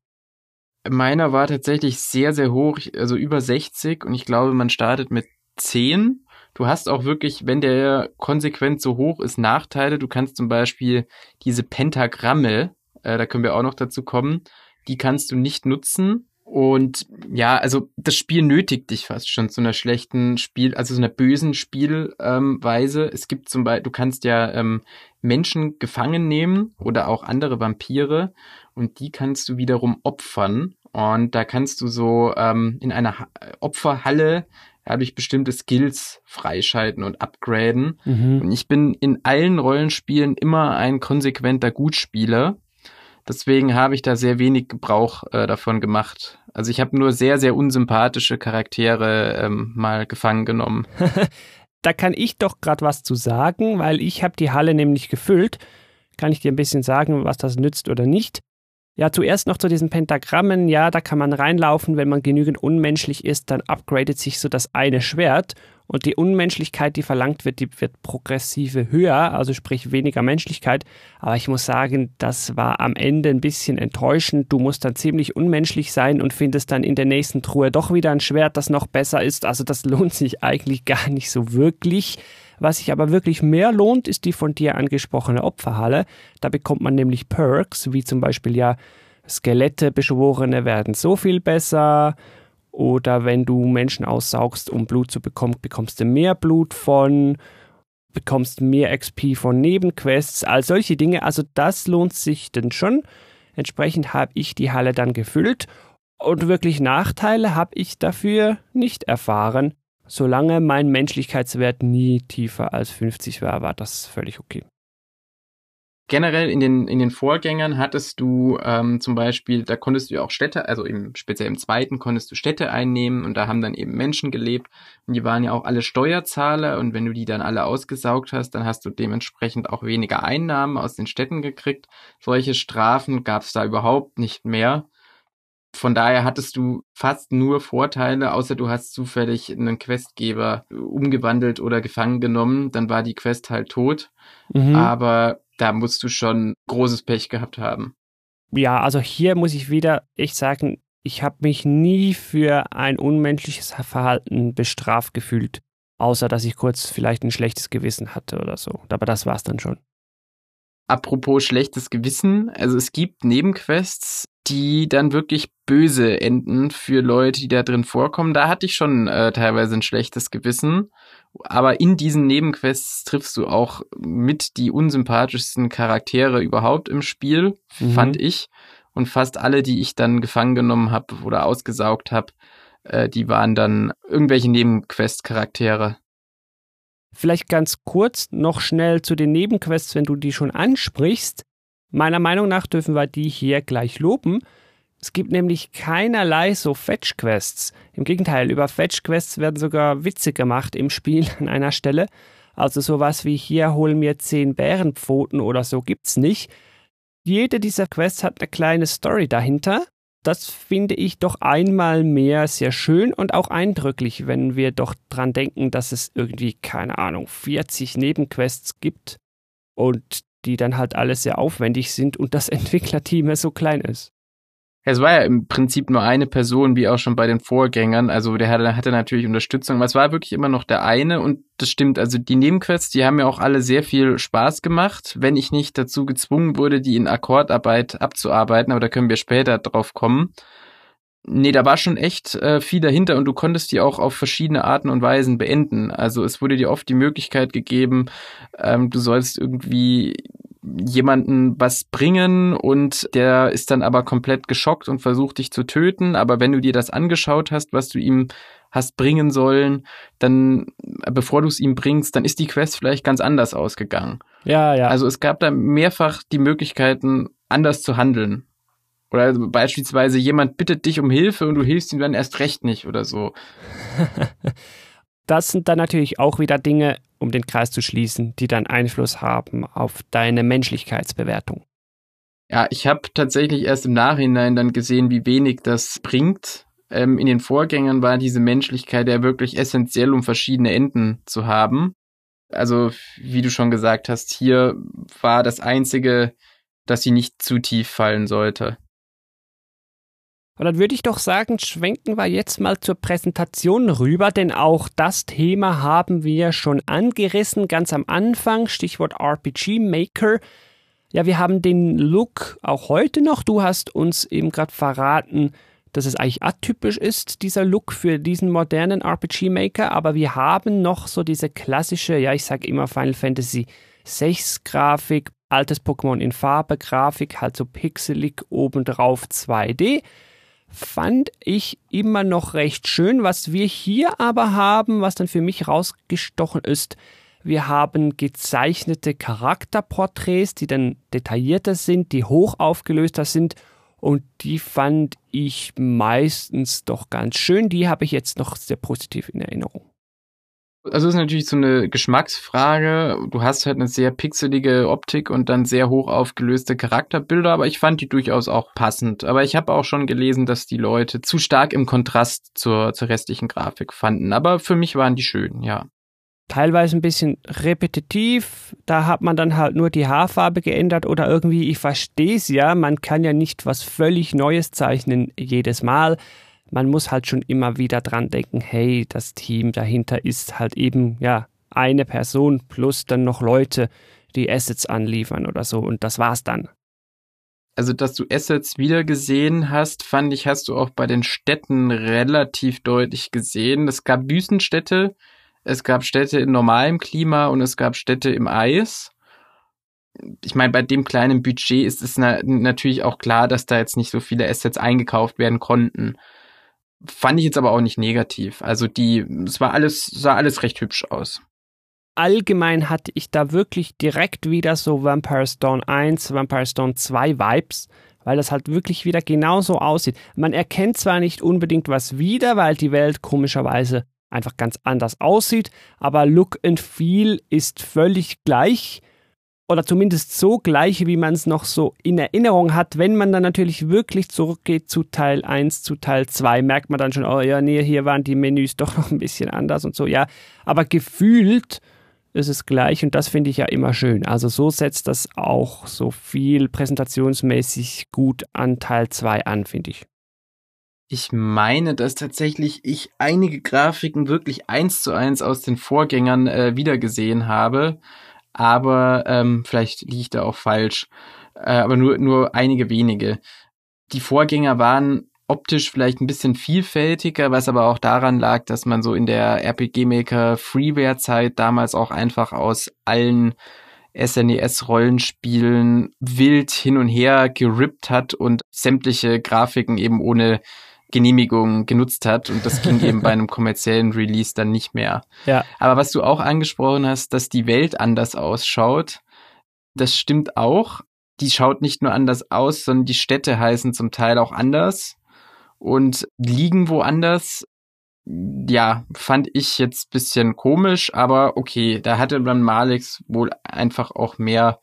Meiner war tatsächlich sehr, sehr hoch, also über 60 und ich glaube, man startet mit 10. Du hast auch wirklich, wenn der konsequent so hoch ist, Nachteile. Du kannst zum Beispiel diese Pentagramme, äh, da können wir auch noch dazu kommen, die kannst du nicht nutzen, und ja, also das Spiel nötigt dich fast schon zu einer schlechten Spiel, also so einer bösen Spielweise. Ähm, es gibt zum Beispiel, du kannst ja ähm, Menschen gefangen nehmen oder auch andere Vampire und die kannst du wiederum opfern. Und da kannst du so ähm, in einer ha Opferhalle dadurch bestimmte Skills freischalten und upgraden. Mhm. Und ich bin in allen Rollenspielen immer ein konsequenter Gutspieler. Deswegen habe ich da sehr wenig Gebrauch äh, davon gemacht. Also ich habe nur sehr, sehr unsympathische Charaktere ähm, mal gefangen genommen. da kann ich doch gerade was zu sagen, weil ich habe die Halle nämlich gefüllt. Kann ich dir ein bisschen sagen, was das nützt oder nicht? Ja, zuerst noch zu diesen Pentagrammen. Ja, da kann man reinlaufen, wenn man genügend unmenschlich ist, dann upgradet sich so das eine Schwert. Und die Unmenschlichkeit, die verlangt wird, die wird progressive höher, also sprich weniger Menschlichkeit. Aber ich muss sagen, das war am Ende ein bisschen enttäuschend. Du musst dann ziemlich unmenschlich sein und findest dann in der nächsten Truhe doch wieder ein Schwert, das noch besser ist. Also das lohnt sich eigentlich gar nicht so wirklich. Was sich aber wirklich mehr lohnt, ist die von dir angesprochene Opferhalle. Da bekommt man nämlich Perks, wie zum Beispiel ja Skelette, Beschworene werden so viel besser oder wenn du Menschen aussaugst, um Blut zu bekommen, bekommst du mehr Blut von, bekommst mehr XP von Nebenquests, all solche Dinge. Also das lohnt sich denn schon. Entsprechend habe ich die Halle dann gefüllt und wirklich Nachteile habe ich dafür nicht erfahren. Solange mein Menschlichkeitswert nie tiefer als 50 war, war das völlig okay generell in den, in den Vorgängern hattest du ähm, zum Beispiel, da konntest du ja auch Städte, also im, speziell im zweiten konntest du Städte einnehmen und da haben dann eben Menschen gelebt und die waren ja auch alle Steuerzahler und wenn du die dann alle ausgesaugt hast, dann hast du dementsprechend auch weniger Einnahmen aus den Städten gekriegt. Solche Strafen gab es da überhaupt nicht mehr. Von daher hattest du fast nur Vorteile, außer du hast zufällig einen Questgeber umgewandelt oder gefangen genommen, dann war die Quest halt tot. Mhm. Aber da musst du schon großes Pech gehabt haben. Ja, also hier muss ich wieder echt sagen, ich habe mich nie für ein unmenschliches Verhalten bestraft gefühlt, außer dass ich kurz vielleicht ein schlechtes Gewissen hatte oder so. Aber das war's dann schon. Apropos schlechtes Gewissen, also es gibt Nebenquests, die dann wirklich böse enden für Leute, die da drin vorkommen. Da hatte ich schon äh, teilweise ein schlechtes Gewissen. Aber in diesen Nebenquests triffst du auch mit die unsympathischsten Charaktere überhaupt im Spiel, mhm. fand ich. Und fast alle, die ich dann gefangen genommen habe oder ausgesaugt habe, äh, die waren dann irgendwelche Nebenquest-Charaktere. Vielleicht ganz kurz noch schnell zu den Nebenquests, wenn du die schon ansprichst. Meiner Meinung nach dürfen wir die hier gleich loben. Es gibt nämlich keinerlei so Fetch-Quests. Im Gegenteil, über Fetch-Quests werden sogar Witze gemacht im Spiel an einer Stelle. Also sowas wie hier hol mir zehn Bärenpfoten oder so gibt's nicht. Jede dieser Quests hat eine kleine Story dahinter. Das finde ich doch einmal mehr sehr schön und auch eindrücklich, wenn wir doch dran denken, dass es irgendwie, keine Ahnung, 40 Nebenquests gibt und die dann halt alle sehr aufwendig sind und das Entwicklerteam so klein ist. Es war ja im Prinzip nur eine Person, wie auch schon bei den Vorgängern. Also der hatte, hatte natürlich Unterstützung, aber es war wirklich immer noch der eine und das stimmt. Also die Nebenquests, die haben mir auch alle sehr viel Spaß gemacht, wenn ich nicht dazu gezwungen wurde, die in Akkordarbeit abzuarbeiten, aber da können wir später drauf kommen. Nee, da war schon echt äh, viel dahinter und du konntest die auch auf verschiedene Arten und Weisen beenden. Also es wurde dir oft die Möglichkeit gegeben, ähm, du sollst irgendwie jemanden was bringen und der ist dann aber komplett geschockt und versucht dich zu töten. Aber wenn du dir das angeschaut hast, was du ihm hast bringen sollen, dann, bevor du es ihm bringst, dann ist die Quest vielleicht ganz anders ausgegangen. Ja, ja. Also es gab da mehrfach die Möglichkeiten, anders zu handeln. Oder beispielsweise jemand bittet dich um Hilfe und du hilfst ihm dann erst recht nicht oder so. das sind dann natürlich auch wieder Dinge, um den Kreis zu schließen, die dann Einfluss haben auf deine Menschlichkeitsbewertung. Ja, ich habe tatsächlich erst im Nachhinein dann gesehen, wie wenig das bringt. Ähm, in den Vorgängern war diese Menschlichkeit ja wirklich essentiell, um verschiedene Enden zu haben. Also, wie du schon gesagt hast, hier war das Einzige, dass sie nicht zu tief fallen sollte. Und dann würde ich doch sagen, schwenken wir jetzt mal zur Präsentation rüber, denn auch das Thema haben wir schon angerissen, ganz am Anfang, Stichwort RPG Maker. Ja, wir haben den Look auch heute noch. Du hast uns eben gerade verraten, dass es eigentlich atypisch ist, dieser Look für diesen modernen RPG Maker, aber wir haben noch so diese klassische, ja, ich sage immer Final Fantasy 6 Grafik, altes Pokémon in Farbe Grafik, halt so pixelig obendrauf 2D fand ich immer noch recht schön. Was wir hier aber haben, was dann für mich rausgestochen ist, wir haben gezeichnete Charakterporträts, die dann detaillierter sind, die hoch aufgelöster sind und die fand ich meistens doch ganz schön. Die habe ich jetzt noch sehr positiv in Erinnerung. Also ist natürlich so eine Geschmacksfrage. Du hast halt eine sehr pixelige Optik und dann sehr hoch aufgelöste Charakterbilder, aber ich fand die durchaus auch passend. Aber ich habe auch schon gelesen, dass die Leute zu stark im Kontrast zur, zur restlichen Grafik fanden. Aber für mich waren die schön, ja. Teilweise ein bisschen repetitiv, da hat man dann halt nur die Haarfarbe geändert oder irgendwie, ich verstehe es ja, man kann ja nicht was völlig Neues zeichnen jedes Mal man muss halt schon immer wieder dran denken, hey, das Team dahinter ist halt eben, ja, eine Person plus dann noch Leute, die Assets anliefern oder so und das war's dann. Also, dass du Assets wieder gesehen hast, fand ich, hast du auch bei den Städten relativ deutlich gesehen. Es gab Wüstenstädte, es gab Städte in normalem Klima und es gab Städte im Eis. Ich meine, bei dem kleinen Budget ist es na natürlich auch klar, dass da jetzt nicht so viele Assets eingekauft werden konnten. Fand ich jetzt aber auch nicht negativ. Also die, es war alles, sah alles recht hübsch aus. Allgemein hatte ich da wirklich direkt wieder so Vampire Stone 1, Vampire Stone 2 Vibes, weil das halt wirklich wieder genauso aussieht. Man erkennt zwar nicht unbedingt was wieder, weil die Welt komischerweise einfach ganz anders aussieht, aber Look and Feel ist völlig gleich oder zumindest so gleiche, wie man es noch so in Erinnerung hat. Wenn man dann natürlich wirklich zurückgeht zu Teil 1, zu Teil 2, merkt man dann schon, oh ja, nee, hier waren die Menüs doch noch ein bisschen anders und so, ja. Aber gefühlt ist es gleich und das finde ich ja immer schön. Also so setzt das auch so viel präsentationsmäßig gut an Teil 2 an, finde ich. Ich meine, dass tatsächlich ich einige Grafiken wirklich eins zu eins aus den Vorgängern äh, wiedergesehen habe aber ähm, vielleicht liege ich da auch falsch. Äh, aber nur, nur einige wenige. Die Vorgänger waren optisch vielleicht ein bisschen vielfältiger, was aber auch daran lag, dass man so in der RPG Maker Freeware Zeit damals auch einfach aus allen SNES Rollenspielen wild hin und her gerippt hat und sämtliche Grafiken eben ohne Genehmigung genutzt hat und das ging eben bei einem kommerziellen Release dann nicht mehr. Ja. Aber was du auch angesprochen hast, dass die Welt anders ausschaut, das stimmt auch. Die schaut nicht nur anders aus, sondern die Städte heißen zum Teil auch anders und liegen woanders. Ja, fand ich jetzt bisschen komisch, aber okay, da hatte dann Malix wohl einfach auch mehr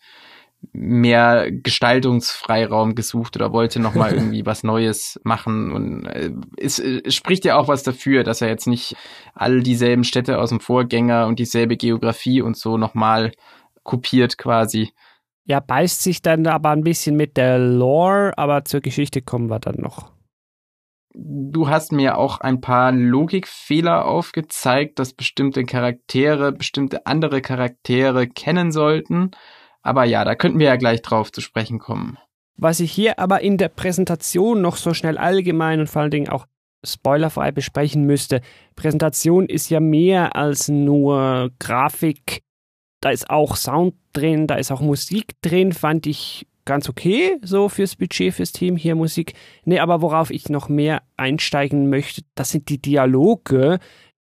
mehr Gestaltungsfreiraum gesucht oder wollte noch mal irgendwie was Neues machen und äh, es, es spricht ja auch was dafür, dass er jetzt nicht all dieselben Städte aus dem Vorgänger und dieselbe Geografie und so noch mal kopiert quasi. Ja, beißt sich dann aber ein bisschen mit der Lore, aber zur Geschichte kommen wir dann noch. Du hast mir auch ein paar Logikfehler aufgezeigt, dass bestimmte Charaktere bestimmte andere Charaktere kennen sollten. Aber ja, da könnten wir ja gleich drauf zu sprechen kommen. Was ich hier aber in der Präsentation noch so schnell allgemein und vor allen Dingen auch spoilerfrei besprechen müsste. Präsentation ist ja mehr als nur Grafik. Da ist auch Sound drin, da ist auch Musik drin, fand ich ganz okay, so fürs Budget, fürs Team hier Musik. Nee, aber worauf ich noch mehr einsteigen möchte, das sind die Dialoge,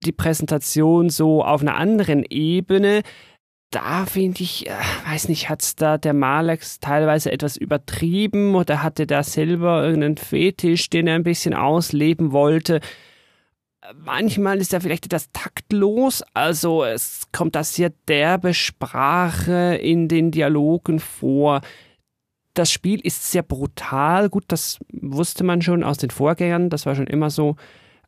die Präsentation so auf einer anderen Ebene da finde ich, äh, weiß nicht, hat's da der Malex teilweise etwas übertrieben oder hatte da selber irgendeinen Fetisch, den er ein bisschen ausleben wollte? Manchmal ist er vielleicht etwas taktlos, also es kommt da sehr derbe Sprache in den Dialogen vor. Das Spiel ist sehr brutal, gut, das wusste man schon aus den Vorgängern, das war schon immer so.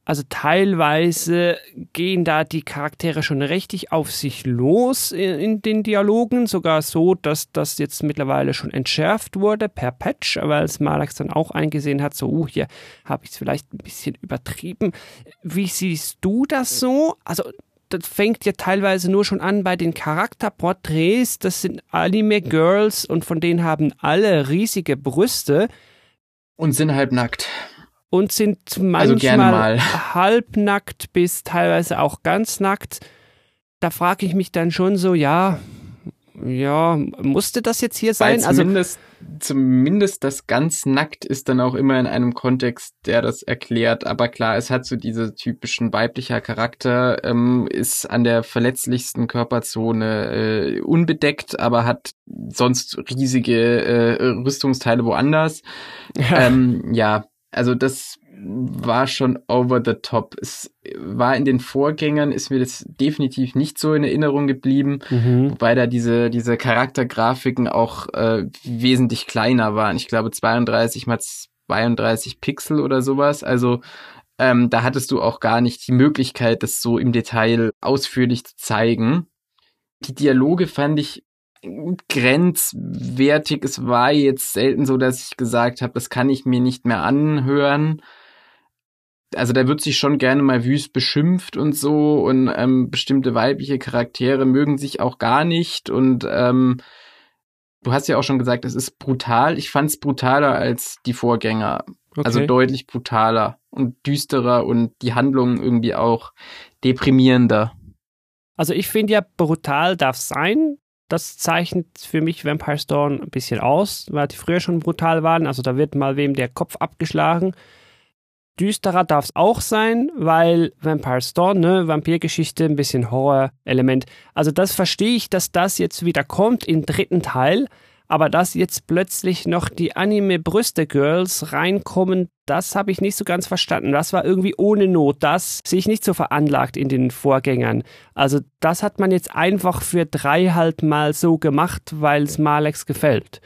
Also teilweise gehen da die Charaktere schon richtig auf sich los in, in, den Dialogen, sogar so, dass das jetzt mittlerweile schon entschärft wurde per Patch, weil es Malax dann auch eingesehen hat, so, uh, hier habe ich es vielleicht ein bisschen übertrieben. Wie siehst du das so? Also das fängt ja teilweise nur schon an bei den Charakterporträts, das sind Anime-Girls und von denen haben alle riesige Brüste. Und sind halb nackt und sind also manchmal also halbnackt bis teilweise auch ganz nackt. Da frage ich mich dann schon so, ja, ja, musste das jetzt hier sein? Weil zumindest, also, zumindest das ganz nackt ist dann auch immer in einem Kontext, der das erklärt. Aber klar, es hat so diese typischen weiblicher Charakter, ähm, ist an der verletzlichsten Körperzone äh, unbedeckt, aber hat sonst riesige äh, Rüstungsteile woanders. Ja. Ähm, ja, also das war schon over the top. Es war in den Vorgängern, ist mir das definitiv nicht so in Erinnerung geblieben, mhm. wobei da diese, diese Charaktergrafiken auch äh, wesentlich kleiner waren. Ich glaube 32 mal 32 Pixel oder sowas. Also ähm, da hattest du auch gar nicht die Möglichkeit, das so im Detail ausführlich zu zeigen. Die Dialoge fand ich grenzwertig. Es war jetzt selten so, dass ich gesagt habe, das kann ich mir nicht mehr anhören. Also da wird sich schon gerne mal wüst beschimpft und so und ähm, bestimmte weibliche Charaktere mögen sich auch gar nicht und ähm, du hast ja auch schon gesagt, es ist brutal. Ich fand es brutaler als die Vorgänger. Okay. Also deutlich brutaler und düsterer und die Handlung irgendwie auch deprimierender. Also ich finde ja, brutal darf sein, das zeichnet für mich Vampire Storm ein bisschen aus, weil die früher schon brutal waren. Also da wird mal wem der Kopf abgeschlagen. Düsterer darf es auch sein, weil Vampire Storm, ne, Vampirgeschichte, ein bisschen Horror-Element. Also das verstehe ich, dass das jetzt wieder kommt im dritten Teil. Aber dass jetzt plötzlich noch die Anime-Brüste-Girls reinkommen, das habe ich nicht so ganz verstanden. Das war irgendwie ohne Not. Das sehe ich nicht so veranlagt in den Vorgängern. Also das hat man jetzt einfach für drei halt mal so gemacht, weil es Malex gefällt.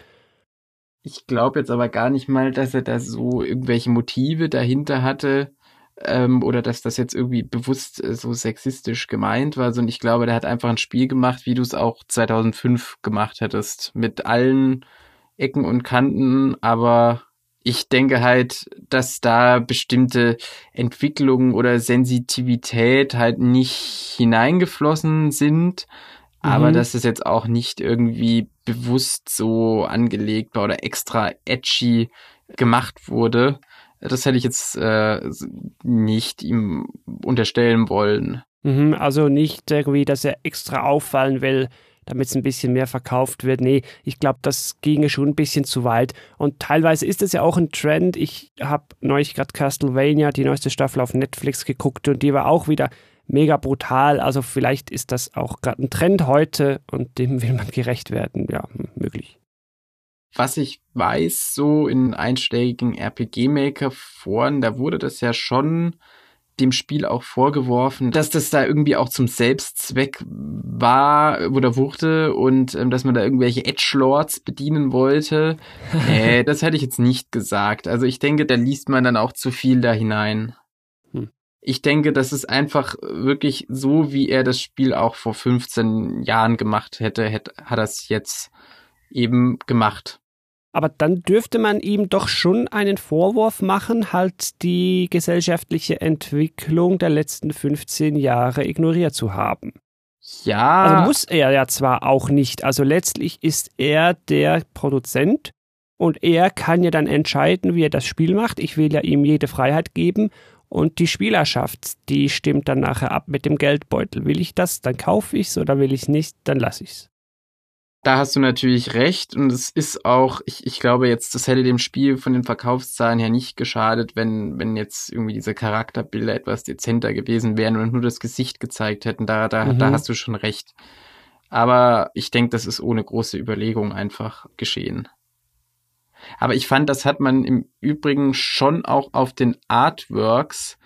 Ich glaube jetzt aber gar nicht mal, dass er da so irgendwelche Motive dahinter hatte ähm, oder dass das jetzt irgendwie bewusst äh, so sexistisch gemeint war, sondern ich glaube, der hat einfach ein Spiel gemacht, wie du es auch 2005 gemacht hättest, mit allen Ecken und Kanten, aber ich denke halt, dass da bestimmte Entwicklungen oder Sensitivität halt nicht hineingeflossen sind, mhm. aber dass es jetzt auch nicht irgendwie bewusst so angelegt war oder extra edgy gemacht wurde. Das hätte ich jetzt äh, nicht ihm unterstellen wollen. Mhm, also nicht irgendwie, dass er extra auffallen will, damit es ein bisschen mehr verkauft wird. Nee, ich glaube, das ginge schon ein bisschen zu weit. Und teilweise ist es ja auch ein Trend. Ich habe neulich gerade Castlevania, die neueste Staffel auf Netflix geguckt und die war auch wieder mega brutal. Also vielleicht ist das auch gerade ein Trend heute und dem will man gerecht werden. Ja, möglich was ich weiß, so in einschlägigen RPG-Maker-Foren, da wurde das ja schon dem Spiel auch vorgeworfen, dass das da irgendwie auch zum Selbstzweck war oder wurde und ähm, dass man da irgendwelche Edgelords bedienen wollte. Nee, das hätte ich jetzt nicht gesagt. Also ich denke, da liest man dann auch zu viel da hinein. Hm. Ich denke, das ist einfach wirklich so, wie er das Spiel auch vor 15 Jahren gemacht hätte, hätte hat er es jetzt eben gemacht. Aber dann dürfte man ihm doch schon einen Vorwurf machen, halt die gesellschaftliche Entwicklung der letzten 15 Jahre ignoriert zu haben. Ja. Also muss er ja zwar auch nicht. Also letztlich ist er der Produzent und er kann ja dann entscheiden, wie er das Spiel macht. Ich will ja ihm jede Freiheit geben und die Spielerschaft, die stimmt dann nachher ab mit dem Geldbeutel. Will ich das, dann kaufe ich es oder will ich es nicht, dann lasse ich es. Da hast du natürlich recht und es ist auch, ich, ich glaube jetzt, das hätte dem Spiel von den Verkaufszahlen her nicht geschadet, wenn, wenn jetzt irgendwie diese Charakterbilder etwas dezenter gewesen wären und nur das Gesicht gezeigt hätten. Da, da, mhm. da hast du schon recht. Aber ich denke, das ist ohne große Überlegung einfach geschehen. Aber ich fand, das hat man im Übrigen schon auch auf den Artworks,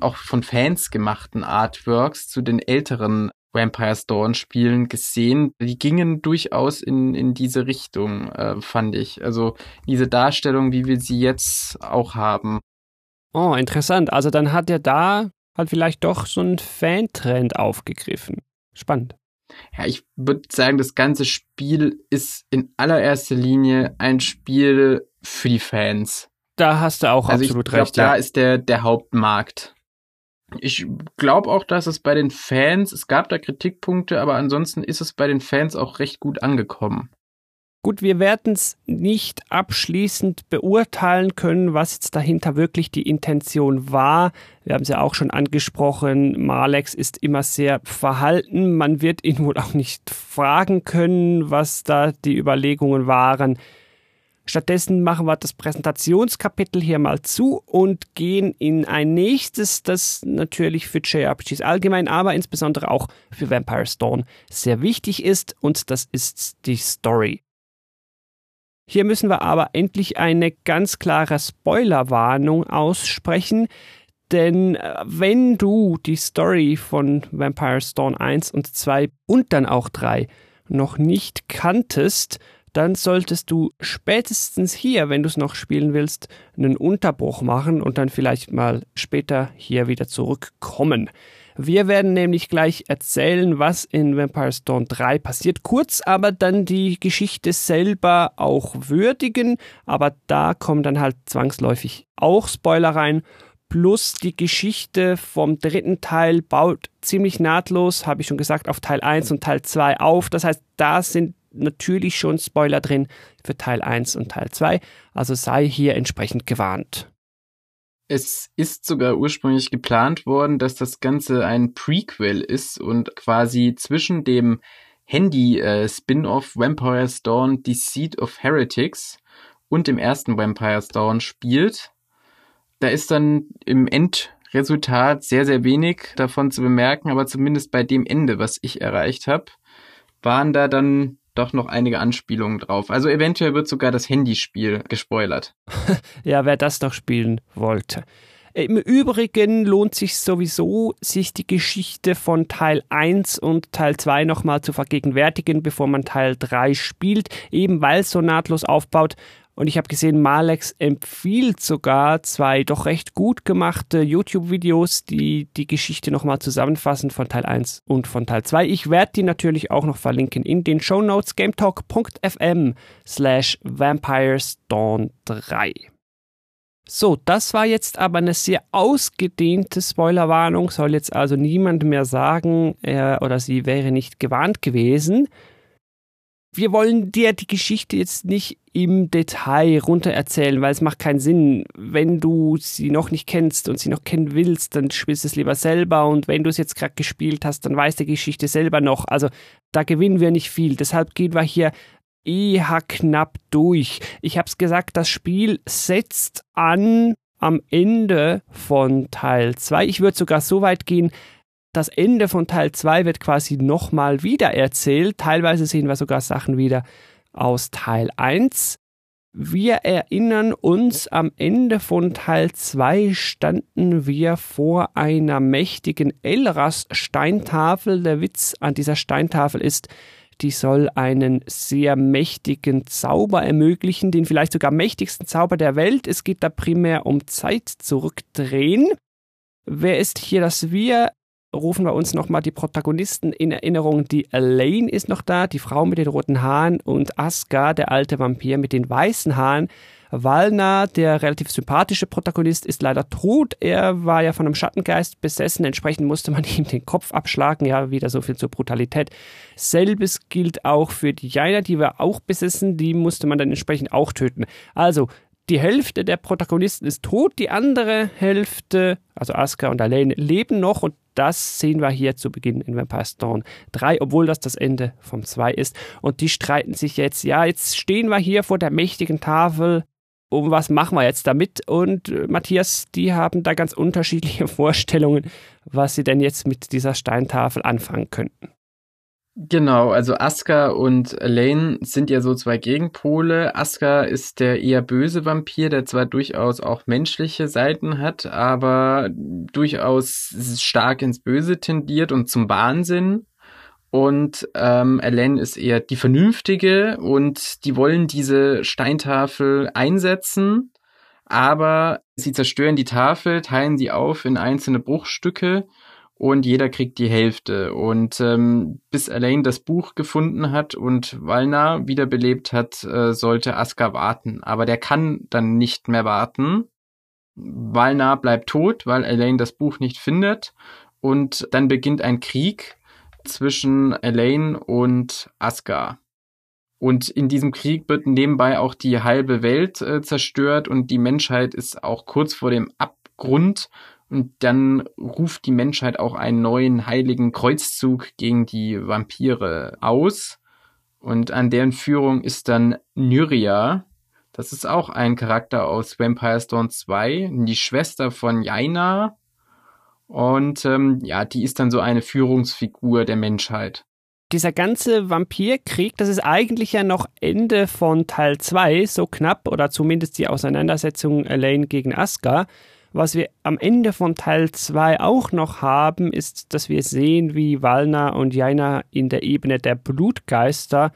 auch von Fans gemachten Artworks zu den älteren Vampire's Dawn Spielen gesehen. Die gingen durchaus in, in diese Richtung, äh, fand ich. Also diese Darstellung, wie wir sie jetzt auch haben. Oh, interessant. Also dann hat er da halt vielleicht doch so einen Fantrend aufgegriffen. Spannend. Ja, ich würde sagen, das ganze Spiel ist in allererster Linie ein Spiel für die Fans. Da hast du auch also absolut ich glaub, recht. Ja. Da ist der, der Hauptmarkt. Ich glaube auch, dass es bei den Fans, es gab da Kritikpunkte, aber ansonsten ist es bei den Fans auch recht gut angekommen. Gut, wir werden es nicht abschließend beurteilen können, was jetzt dahinter wirklich die Intention war. Wir haben es ja auch schon angesprochen, Malex ist immer sehr verhalten. Man wird ihn wohl auch nicht fragen können, was da die Überlegungen waren. Stattdessen machen wir das Präsentationskapitel hier mal zu und gehen in ein nächstes, das natürlich für JRPGs allgemein, aber insbesondere auch für Vampire Dawn sehr wichtig ist und das ist die Story. Hier müssen wir aber endlich eine ganz klare Spoilerwarnung aussprechen, denn äh, wenn du die Story von Vampire Dawn 1 und 2 und dann auch 3 noch nicht kanntest, dann solltest du spätestens hier, wenn du es noch spielen willst, einen Unterbruch machen und dann vielleicht mal später hier wieder zurückkommen. Wir werden nämlich gleich erzählen, was in Vampire Dawn 3 passiert, kurz aber dann die Geschichte selber auch würdigen, aber da kommen dann halt zwangsläufig auch Spoiler rein. Plus die Geschichte vom dritten Teil baut ziemlich nahtlos, habe ich schon gesagt, auf Teil 1 und Teil 2 auf. Das heißt, da sind natürlich schon Spoiler drin für Teil 1 und Teil 2. Also sei hier entsprechend gewarnt. Es ist sogar ursprünglich geplant worden, dass das Ganze ein Prequel ist und quasi zwischen dem Handy-Spin-off äh, Vampire's Dawn Deceit of Heretics und dem ersten Vampire's Dawn spielt. Da ist dann im Endresultat sehr, sehr wenig davon zu bemerken, aber zumindest bei dem Ende, was ich erreicht habe, waren da dann doch noch einige Anspielungen drauf. Also eventuell wird sogar das Handyspiel gespoilert. ja, wer das noch spielen wollte. Im Übrigen lohnt sich sowieso, sich die Geschichte von Teil 1 und Teil 2 nochmal zu vergegenwärtigen, bevor man Teil 3 spielt, eben weil es so nahtlos aufbaut und ich habe gesehen, Malex empfiehlt sogar zwei doch recht gut gemachte YouTube-Videos, die die Geschichte nochmal zusammenfassen von Teil 1 und von Teil 2. Ich werde die natürlich auch noch verlinken in den Show Notes gametalk.fm slash Vampires Dawn 3. So, das war jetzt aber eine sehr ausgedehnte Spoilerwarnung, soll jetzt also niemand mehr sagen, er oder sie wäre nicht gewarnt gewesen wir wollen dir die Geschichte jetzt nicht im Detail runter erzählen, weil es macht keinen Sinn. Wenn du sie noch nicht kennst und sie noch kennen willst, dann spielst du es lieber selber und wenn du es jetzt gerade gespielt hast, dann weißt du die Geschichte selber noch. Also da gewinnen wir nicht viel. Deshalb gehen wir hier eher knapp durch. Ich habe es gesagt, das Spiel setzt an am Ende von Teil 2. Ich würde sogar so weit gehen, das Ende von Teil 2 wird quasi nochmal wieder erzählt. Teilweise sehen wir sogar Sachen wieder aus Teil 1. Wir erinnern uns, am Ende von Teil 2 standen wir vor einer mächtigen Elras-Steintafel. Der Witz an dieser Steintafel ist, die soll einen sehr mächtigen Zauber ermöglichen, den vielleicht sogar mächtigsten Zauber der Welt. Es geht da primär um Zeit zurückdrehen. Wer ist hier das Wir? Rufen wir uns nochmal die Protagonisten in Erinnerung. Die Elaine ist noch da, die Frau mit den roten Haaren und Aska, der alte Vampir mit den weißen Haaren. Walner, der relativ sympathische Protagonist, ist leider tot. Er war ja von einem Schattengeist besessen, entsprechend musste man ihm den Kopf abschlagen. Ja, wieder so viel zur Brutalität. Selbes gilt auch für die Jaina, die war auch besessen, die musste man dann entsprechend auch töten. Also, die Hälfte der Protagonisten ist tot, die andere Hälfte, also Asuka und Elaine, leben noch und das sehen wir hier zu Beginn in Vampire's Dawn 3, obwohl das das Ende vom 2 ist. Und die streiten sich jetzt, ja, jetzt stehen wir hier vor der mächtigen Tafel um was machen wir jetzt damit? Und äh, Matthias, die haben da ganz unterschiedliche Vorstellungen, was sie denn jetzt mit dieser Steintafel anfangen könnten. Genau, also Aska und Elaine sind ja so zwei Gegenpole. Aska ist der eher böse Vampir, der zwar durchaus auch menschliche Seiten hat, aber durchaus stark ins Böse tendiert und zum Wahnsinn. Und ähm, Elaine ist eher die Vernünftige und die wollen diese Steintafel einsetzen, aber sie zerstören die Tafel, teilen sie auf in einzelne Bruchstücke und jeder kriegt die Hälfte. Und ähm, bis Elaine das Buch gefunden hat und Walna wiederbelebt hat, äh, sollte Aska warten. Aber der kann dann nicht mehr warten. Walna bleibt tot, weil Elaine das Buch nicht findet. Und dann beginnt ein Krieg, zwischen Elaine und Aska. Und in diesem Krieg wird nebenbei auch die halbe Welt äh, zerstört und die Menschheit ist auch kurz vor dem Abgrund. Und dann ruft die Menschheit auch einen neuen heiligen Kreuzzug gegen die Vampire aus. Und an deren Führung ist dann Nyria. Das ist auch ein Charakter aus Vampire Storm 2, die Schwester von Jaina und ähm, ja, die ist dann so eine Führungsfigur der Menschheit. Dieser ganze Vampirkrieg, das ist eigentlich ja noch Ende von Teil 2, so knapp, oder zumindest die Auseinandersetzung Elaine gegen Asuka. Was wir am Ende von Teil 2 auch noch haben, ist, dass wir sehen, wie Walna und Jaina in der Ebene der Blutgeister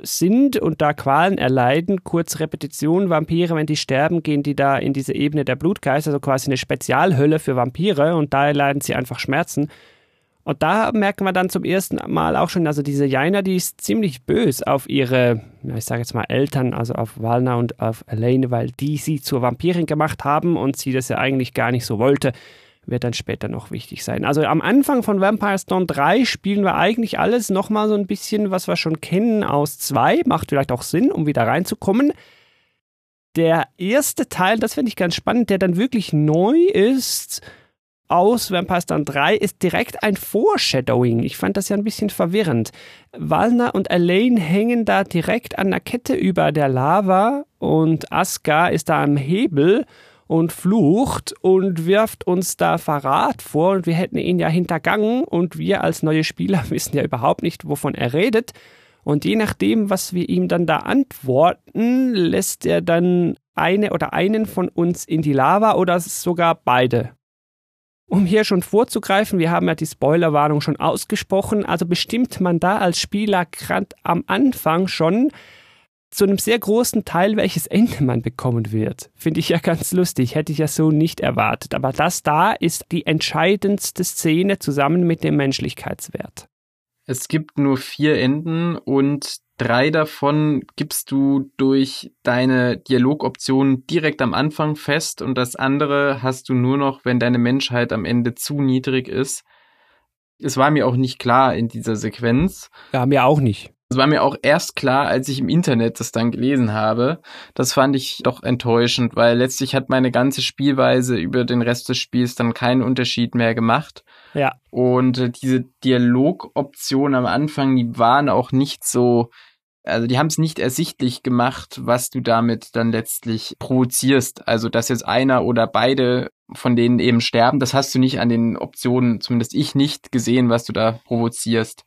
sind und da Qualen erleiden. Kurz Repetition, Vampire, wenn die sterben, gehen die da in diese Ebene der Blutgeister, also quasi eine Spezialhölle für Vampire und da erleiden sie einfach Schmerzen. Und da merken wir dann zum ersten Mal auch schon, also diese Jaina, die ist ziemlich bös auf ihre, ich sage jetzt mal Eltern, also auf Walna und auf Elaine, weil die sie zur Vampirin gemacht haben und sie das ja eigentlich gar nicht so wollte wird dann später noch wichtig sein. Also am Anfang von Vampire Dawn 3 spielen wir eigentlich alles nochmal so ein bisschen, was wir schon kennen aus 2. Macht vielleicht auch Sinn, um wieder reinzukommen. Der erste Teil, das finde ich ganz spannend, der dann wirklich neu ist aus Vampire Dawn 3, ist direkt ein Foreshadowing. Ich fand das ja ein bisschen verwirrend. Walner und Elaine hängen da direkt an der Kette über der Lava und Aska ist da am Hebel und flucht und wirft uns da Verrat vor und wir hätten ihn ja hintergangen und wir als neue Spieler wissen ja überhaupt nicht, wovon er redet. Und je nachdem, was wir ihm dann da antworten, lässt er dann eine oder einen von uns in die Lava oder sogar beide. Um hier schon vorzugreifen, wir haben ja die Spoilerwarnung schon ausgesprochen, also bestimmt man da als Spieler gerade am Anfang schon, zu einem sehr großen Teil, welches Ende man bekommen wird. Finde ich ja ganz lustig, hätte ich ja so nicht erwartet. Aber das da ist die entscheidendste Szene zusammen mit dem Menschlichkeitswert. Es gibt nur vier Enden und drei davon gibst du durch deine Dialogoptionen direkt am Anfang fest und das andere hast du nur noch, wenn deine Menschheit am Ende zu niedrig ist. Es war mir auch nicht klar in dieser Sequenz. Ja, mir auch nicht. Das war mir auch erst klar, als ich im Internet das dann gelesen habe. Das fand ich doch enttäuschend, weil letztlich hat meine ganze Spielweise über den Rest des Spiels dann keinen Unterschied mehr gemacht. Ja. Und äh, diese Dialogoptionen am Anfang, die waren auch nicht so, also die haben es nicht ersichtlich gemacht, was du damit dann letztlich provozierst. Also, dass jetzt einer oder beide von denen eben sterben, das hast du nicht an den Optionen, zumindest ich nicht gesehen, was du da provozierst.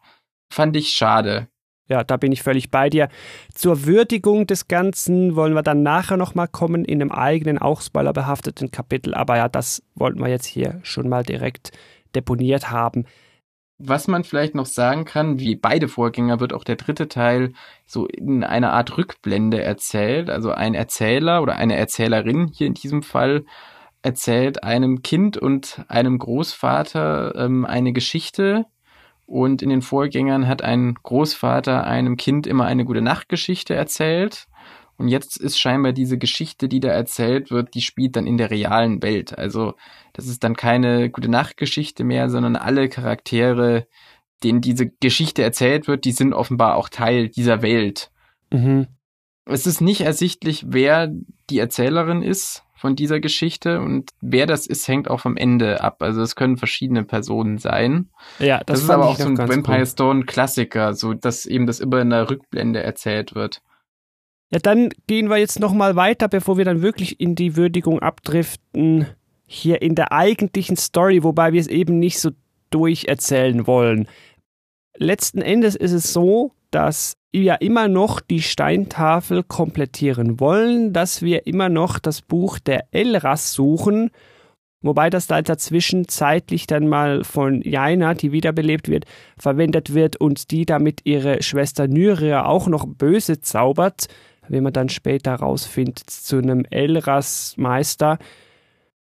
Fand ich schade. Ja, da bin ich völlig bei dir. Zur Würdigung des Ganzen wollen wir dann nachher nochmal kommen in einem eigenen, auch spoilerbehafteten Kapitel. Aber ja, das wollten wir jetzt hier schon mal direkt deponiert haben. Was man vielleicht noch sagen kann, wie beide Vorgänger wird auch der dritte Teil so in einer Art Rückblende erzählt. Also ein Erzähler oder eine Erzählerin hier in diesem Fall erzählt einem Kind und einem Großvater ähm, eine Geschichte. Und in den Vorgängern hat ein Großvater einem Kind immer eine gute Nachtgeschichte erzählt. Und jetzt ist scheinbar diese Geschichte, die da erzählt wird, die spielt dann in der realen Welt. Also das ist dann keine gute Nachtgeschichte mehr, sondern alle Charaktere, denen diese Geschichte erzählt wird, die sind offenbar auch Teil dieser Welt. Mhm. Es ist nicht ersichtlich, wer die Erzählerin ist von dieser Geschichte und wer das ist, hängt auch vom Ende ab. Also es können verschiedene Personen sein. Ja, das, das ist aber auch so ein Vampire cool. Stone Klassiker, so dass eben das immer in der Rückblende erzählt wird. Ja, dann gehen wir jetzt nochmal weiter, bevor wir dann wirklich in die Würdigung abdriften, hier in der eigentlichen Story, wobei wir es eben nicht so durcherzählen wollen. Letzten Endes ist es so, dass wir immer noch die Steintafel komplettieren wollen, dass wir immer noch das Buch der Elras suchen, wobei das da dazwischen zeitlich dann mal von Jaina, die wiederbelebt wird, verwendet wird und die damit ihre Schwester Nyria auch noch böse zaubert, wie man dann später rausfindet, zu einem Elras-Meister.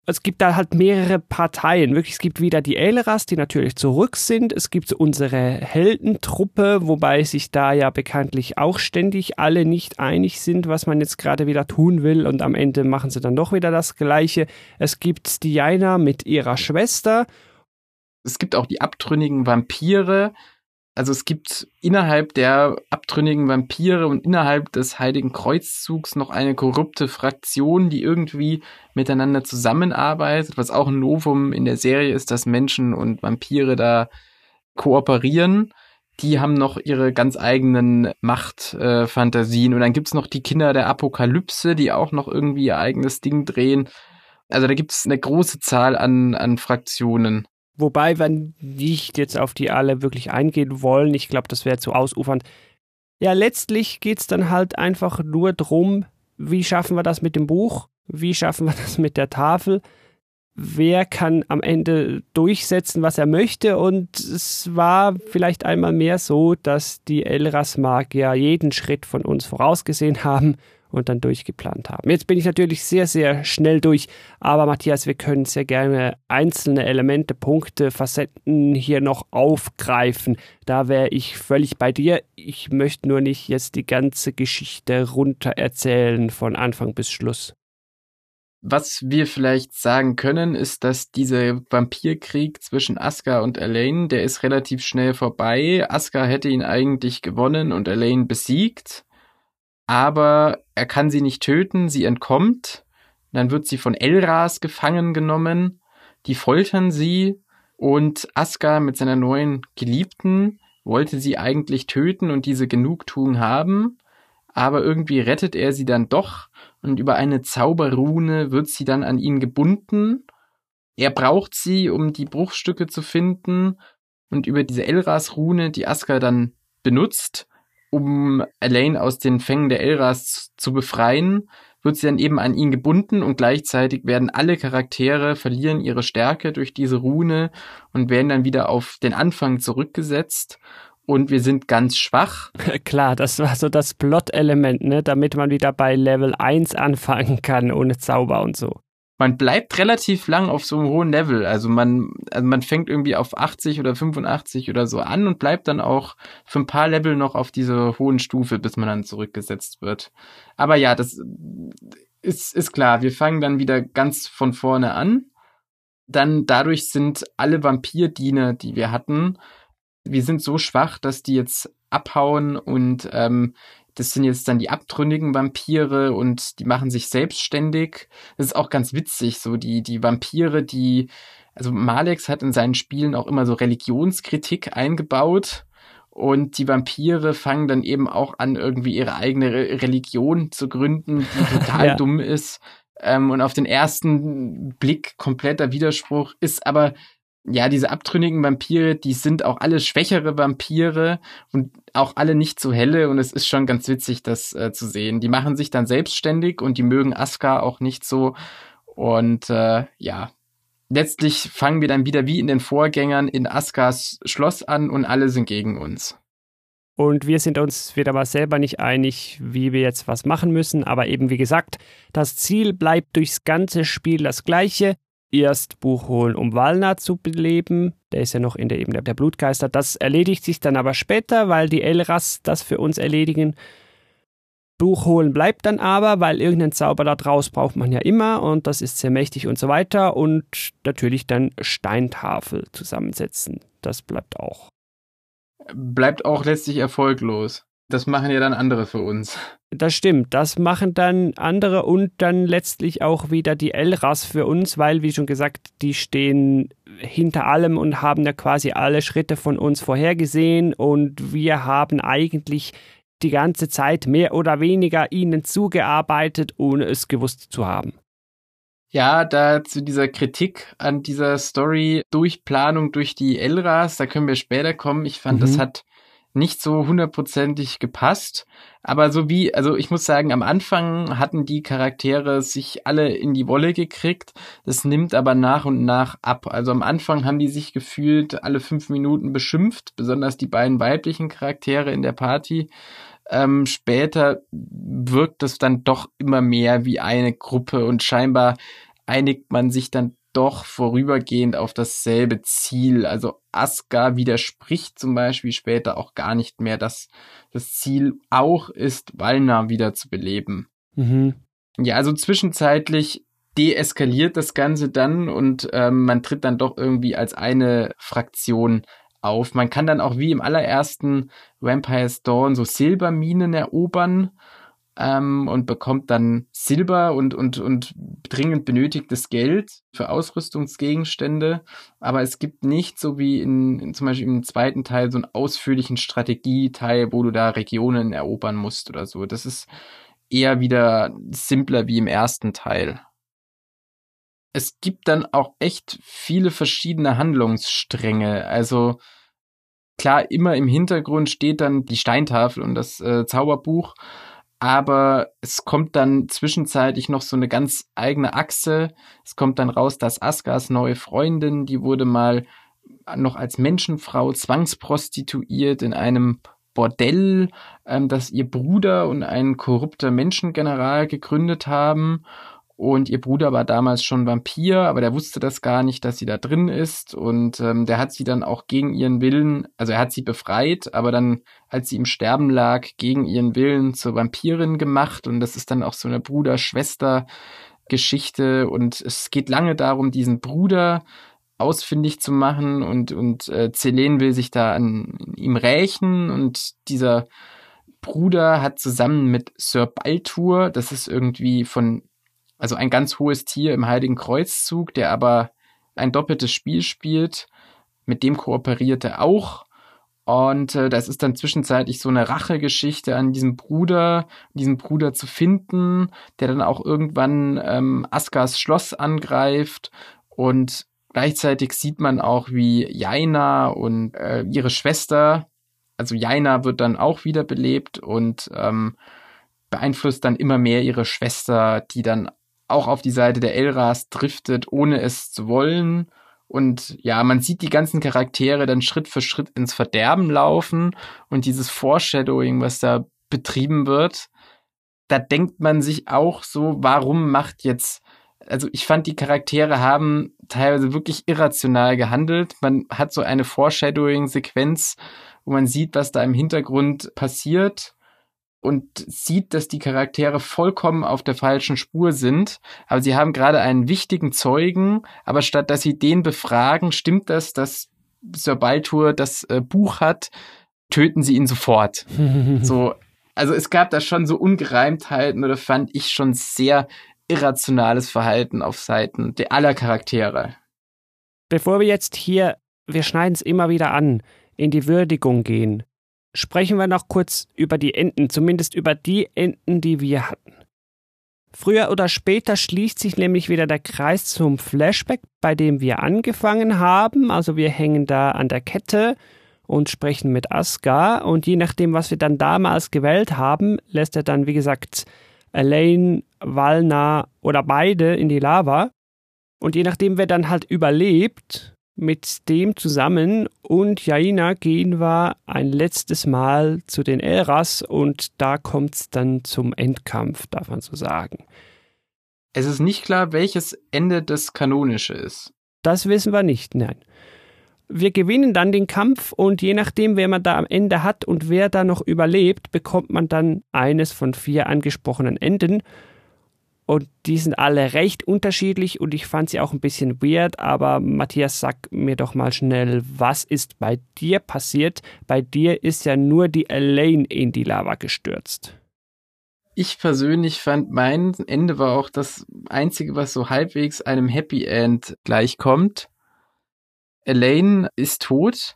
Es gibt da halt mehrere Parteien. Wirklich, es gibt wieder die Elras, die natürlich zurück sind. Es gibt unsere Heldentruppe, wobei sich da ja bekanntlich auch ständig alle nicht einig sind, was man jetzt gerade wieder tun will. Und am Ende machen sie dann doch wieder das Gleiche. Es gibt Diana mit ihrer Schwester. Es gibt auch die abtrünnigen Vampire, also es gibt innerhalb der abtrünnigen Vampire und innerhalb des Heiligen Kreuzzugs noch eine korrupte Fraktion, die irgendwie miteinander zusammenarbeitet, was auch ein Novum in der Serie ist, dass Menschen und Vampire da kooperieren. Die haben noch ihre ganz eigenen Machtfantasien. Äh, und dann gibt's noch die Kinder der Apokalypse, die auch noch irgendwie ihr eigenes Ding drehen. Also da gibt's eine große Zahl an, an Fraktionen. Wobei wir nicht jetzt auf die alle wirklich eingehen wollen. Ich glaube, das wäre zu ausufernd. Ja, letztlich geht es dann halt einfach nur darum, wie schaffen wir das mit dem Buch? Wie schaffen wir das mit der Tafel? Wer kann am Ende durchsetzen, was er möchte? Und es war vielleicht einmal mehr so, dass die Elras-Magier jeden Schritt von uns vorausgesehen haben und dann durchgeplant haben. Jetzt bin ich natürlich sehr, sehr schnell durch, aber Matthias, wir können sehr gerne einzelne Elemente, Punkte, Facetten hier noch aufgreifen. Da wäre ich völlig bei dir. Ich möchte nur nicht jetzt die ganze Geschichte runter erzählen von Anfang bis Schluss. Was wir vielleicht sagen können, ist, dass dieser Vampirkrieg zwischen Asuka und Elaine, der ist relativ schnell vorbei. Asuka hätte ihn eigentlich gewonnen und Elaine besiegt aber er kann sie nicht töten, sie entkommt, dann wird sie von Elras gefangen genommen, die foltern sie. Und Aska mit seiner neuen Geliebten wollte sie eigentlich töten und diese Genugtuung haben, aber irgendwie rettet er sie dann doch. Und über eine Zauberrune wird sie dann an ihn gebunden. Er braucht sie, um die Bruchstücke zu finden. Und über diese Elras-Rune, die Aska dann benutzt, um Elaine aus den Fängen der Elras zu befreien, wird sie dann eben an ihn gebunden und gleichzeitig werden alle Charaktere verlieren ihre Stärke durch diese Rune und werden dann wieder auf den Anfang zurückgesetzt. Und wir sind ganz schwach. Klar, das war so das Plot-Element, ne, damit man wieder bei Level 1 anfangen kann ohne Zauber und so man bleibt relativ lang auf so einem hohen Level. Also man, also man fängt irgendwie auf 80 oder 85 oder so an und bleibt dann auch für ein paar Level noch auf dieser hohen Stufe, bis man dann zurückgesetzt wird. Aber ja, das ist, ist klar. Wir fangen dann wieder ganz von vorne an. Dann dadurch sind alle Vampirdiener, die wir hatten, wir sind so schwach, dass die jetzt abhauen und ähm, das sind jetzt dann die abtrünnigen Vampire und die machen sich selbstständig. Das ist auch ganz witzig, so die, die Vampire, die, also Malex hat in seinen Spielen auch immer so Religionskritik eingebaut. Und die Vampire fangen dann eben auch an, irgendwie ihre eigene Re Religion zu gründen, die total ja. dumm ist. Ähm, und auf den ersten Blick kompletter Widerspruch ist aber ja, diese abtrünnigen Vampire, die sind auch alle schwächere Vampire und auch alle nicht so helle und es ist schon ganz witzig, das äh, zu sehen. Die machen sich dann selbstständig und die mögen Aska auch nicht so und äh, ja, letztlich fangen wir dann wieder wie in den Vorgängern in Askas Schloss an und alle sind gegen uns. Und wir sind uns wieder mal selber nicht einig, wie wir jetzt was machen müssen. Aber eben wie gesagt, das Ziel bleibt durchs ganze Spiel das gleiche. Erst Buch holen, um Walna zu beleben. Der ist ja noch in der Ebene der Blutgeister. Das erledigt sich dann aber später, weil die Elras das für uns erledigen. Buch holen bleibt dann aber, weil irgendeinen Zauber da draus braucht man ja immer und das ist sehr mächtig und so weiter. Und natürlich dann Steintafel zusammensetzen. Das bleibt auch. Bleibt auch letztlich erfolglos. Das machen ja dann andere für uns. Das stimmt, das machen dann andere und dann letztlich auch wieder die Elras für uns, weil, wie schon gesagt, die stehen hinter allem und haben ja quasi alle Schritte von uns vorhergesehen und wir haben eigentlich die ganze Zeit mehr oder weniger ihnen zugearbeitet, ohne es gewusst zu haben. Ja, da zu dieser Kritik an dieser Story durch Planung durch die Elras, da können wir später kommen. Ich fand, mhm. das hat nicht so hundertprozentig gepasst. Aber so wie, also ich muss sagen, am Anfang hatten die Charaktere sich alle in die Wolle gekriegt. Das nimmt aber nach und nach ab. Also am Anfang haben die sich gefühlt alle fünf Minuten beschimpft, besonders die beiden weiblichen Charaktere in der Party. Ähm, später wirkt es dann doch immer mehr wie eine Gruppe und scheinbar einigt man sich dann doch vorübergehend auf dasselbe Ziel. Also Aska widerspricht zum Beispiel später auch gar nicht mehr, dass das Ziel auch ist, Walna wieder zu beleben. Mhm. Ja, also zwischenzeitlich deeskaliert das Ganze dann und ähm, man tritt dann doch irgendwie als eine Fraktion auf. Man kann dann auch wie im allerersten Vampire's Dawn so Silberminen erobern ähm, und bekommt dann Silber und, und, und dringend benötigtes Geld für Ausrüstungsgegenstände. Aber es gibt nicht, so wie in, in zum Beispiel im zweiten Teil, so einen ausführlichen Strategieteil, wo du da Regionen erobern musst oder so. Das ist eher wieder simpler wie im ersten Teil es gibt dann auch echt viele verschiedene Handlungsstränge. Also klar, immer im Hintergrund steht dann die Steintafel und das äh, Zauberbuch, aber es kommt dann zwischenzeitlich noch so eine ganz eigene Achse. Es kommt dann raus, dass Askas neue Freundin, die wurde mal noch als Menschenfrau zwangsprostituiert in einem Bordell, ähm, das ihr Bruder und ein korrupter Menschengeneral gegründet haben und ihr Bruder war damals schon Vampir, aber der wusste das gar nicht, dass sie da drin ist. Und ähm, der hat sie dann auch gegen ihren Willen, also er hat sie befreit, aber dann, als sie im Sterben lag, gegen ihren Willen zur Vampirin gemacht. Und das ist dann auch so eine Bruder-Schwester-Geschichte. Und es geht lange darum, diesen Bruder ausfindig zu machen. Und, und äh, Celen will sich da an ihm rächen. Und dieser Bruder hat zusammen mit Sir Baltur, das ist irgendwie von also ein ganz hohes Tier im Heiligen Kreuzzug, der aber ein doppeltes Spiel spielt. Mit dem kooperiert er auch. Und äh, das ist dann zwischenzeitlich so eine Rachegeschichte an diesem Bruder, diesen Bruder zu finden, der dann auch irgendwann ähm, Askas Schloss angreift. Und gleichzeitig sieht man auch, wie Jaina und äh, ihre Schwester, also Jaina wird dann auch wiederbelebt und ähm, beeinflusst dann immer mehr ihre Schwester, die dann auch auf die Seite der Elras driftet, ohne es zu wollen. Und ja, man sieht die ganzen Charaktere dann Schritt für Schritt ins Verderben laufen und dieses Foreshadowing, was da betrieben wird, da denkt man sich auch so, warum macht jetzt, also ich fand die Charaktere haben teilweise wirklich irrational gehandelt. Man hat so eine Foreshadowing-Sequenz, wo man sieht, was da im Hintergrund passiert und sieht, dass die Charaktere vollkommen auf der falschen Spur sind. Aber sie haben gerade einen wichtigen Zeugen, aber statt dass sie den befragen, stimmt das, dass Sir Baltur das äh, Buch hat, töten sie ihn sofort. so, also es gab da schon so Ungereimtheiten oder fand ich schon sehr irrationales Verhalten auf Seiten der aller Charaktere. Bevor wir jetzt hier, wir schneiden es immer wieder an, in die Würdigung gehen, sprechen wir noch kurz über die Enden, zumindest über die Enden, die wir hatten. Früher oder später schließt sich nämlich wieder der Kreis zum Flashback, bei dem wir angefangen haben. Also wir hängen da an der Kette und sprechen mit Asgar und je nachdem, was wir dann damals gewählt haben, lässt er dann, wie gesagt, Elaine, Valna oder beide in die Lava. Und je nachdem, wer dann halt überlebt, Mit dem zusammen und Jaina gehen wir ein letztes Mal zu den Elras und da kommt es dann zum Endkampf, darf man so sagen. Es ist nicht klar, welches Ende das kanonische ist. Das wissen wir nicht, nein. Wir gewinnen dann den Kampf und je nachdem, wer man da am Ende hat und wer da noch überlebt, bekommt man dann eines von vier angesprochenen Enden. Und die sind alle recht unterschiedlich und ich fand sie auch ein bisschen weird, aber Matthias, sag mir doch mal schnell, was ist bei dir passiert? Bei dir ist ja nur die Elaine in die Lava gestürzt. Ich persönlich fand, mein Ende war auch das einzige, was so halbwegs einem Happy End gleichkommt. Elaine ist tot,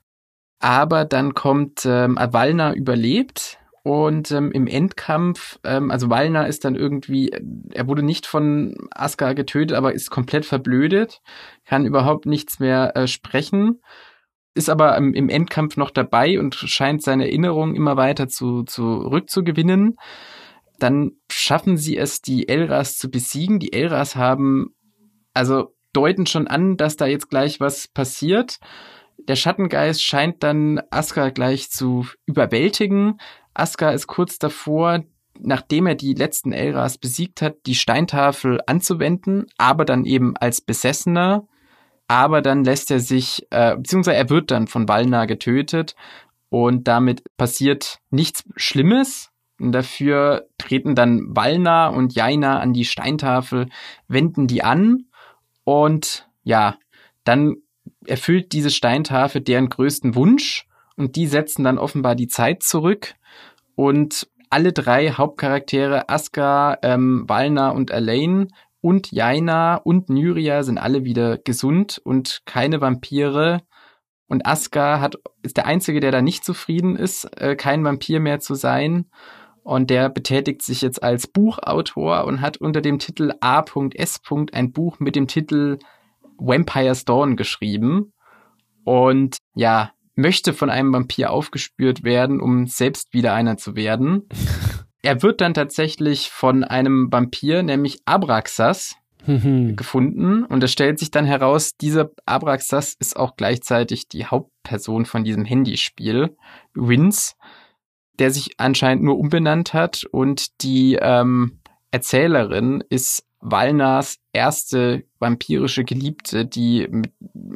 aber dann kommt ähm, Avalna überlebt und ähm, im Endkampf, ähm, also Walner ist dann irgendwie, er wurde nicht von Aska getötet, aber ist komplett verblödet, kann überhaupt nichts mehr äh, sprechen, ist aber ähm, im Endkampf noch dabei und scheint seine Erinnerung immer weiter zu, zurückzugewinnen. Dann schaffen sie es, die Elras zu besiegen. Die Elras haben, also deuten schon an, dass da jetzt gleich was passiert. Der Schattengeist scheint dann Aska gleich zu überwältigen. Aska ist kurz davor, nachdem er die letzten Elras besiegt hat, die Steintafel anzuwenden, aber dann eben als Besessener. Aber dann lässt er sich, äh, beziehungsweise er wird dann von Valna getötet und damit passiert nichts Schlimmes. Und dafür treten dann Valna und Jaina an die Steintafel, wenden die an und ja, dann erfüllt diese Steintafel deren größten Wunsch und die setzen dann offenbar die Zeit zurück und alle drei Hauptcharaktere, Aska, ähm, Valna und Elaine und Jaina und Nyria sind alle wieder gesund und keine Vampire. Und Aska hat, ist der Einzige, der da nicht zufrieden ist, äh, kein Vampir mehr zu sein. Und der betätigt sich jetzt als Buchautor und hat unter dem Titel A.S. ein Buch mit dem Titel Vampire's Dawn geschrieben. Und ja, möchte von einem Vampir aufgespürt werden, um selbst wieder einer zu werden. er wird dann tatsächlich von einem Vampir, nämlich Abraxas, gefunden. Und es stellt sich dann heraus, dieser Abraxas ist auch gleichzeitig die Hauptperson von diesem Handyspiel, Wins, der sich anscheinend nur umbenannt hat. Und die ähm, Erzählerin ist Walners erste vampirische Geliebte, die,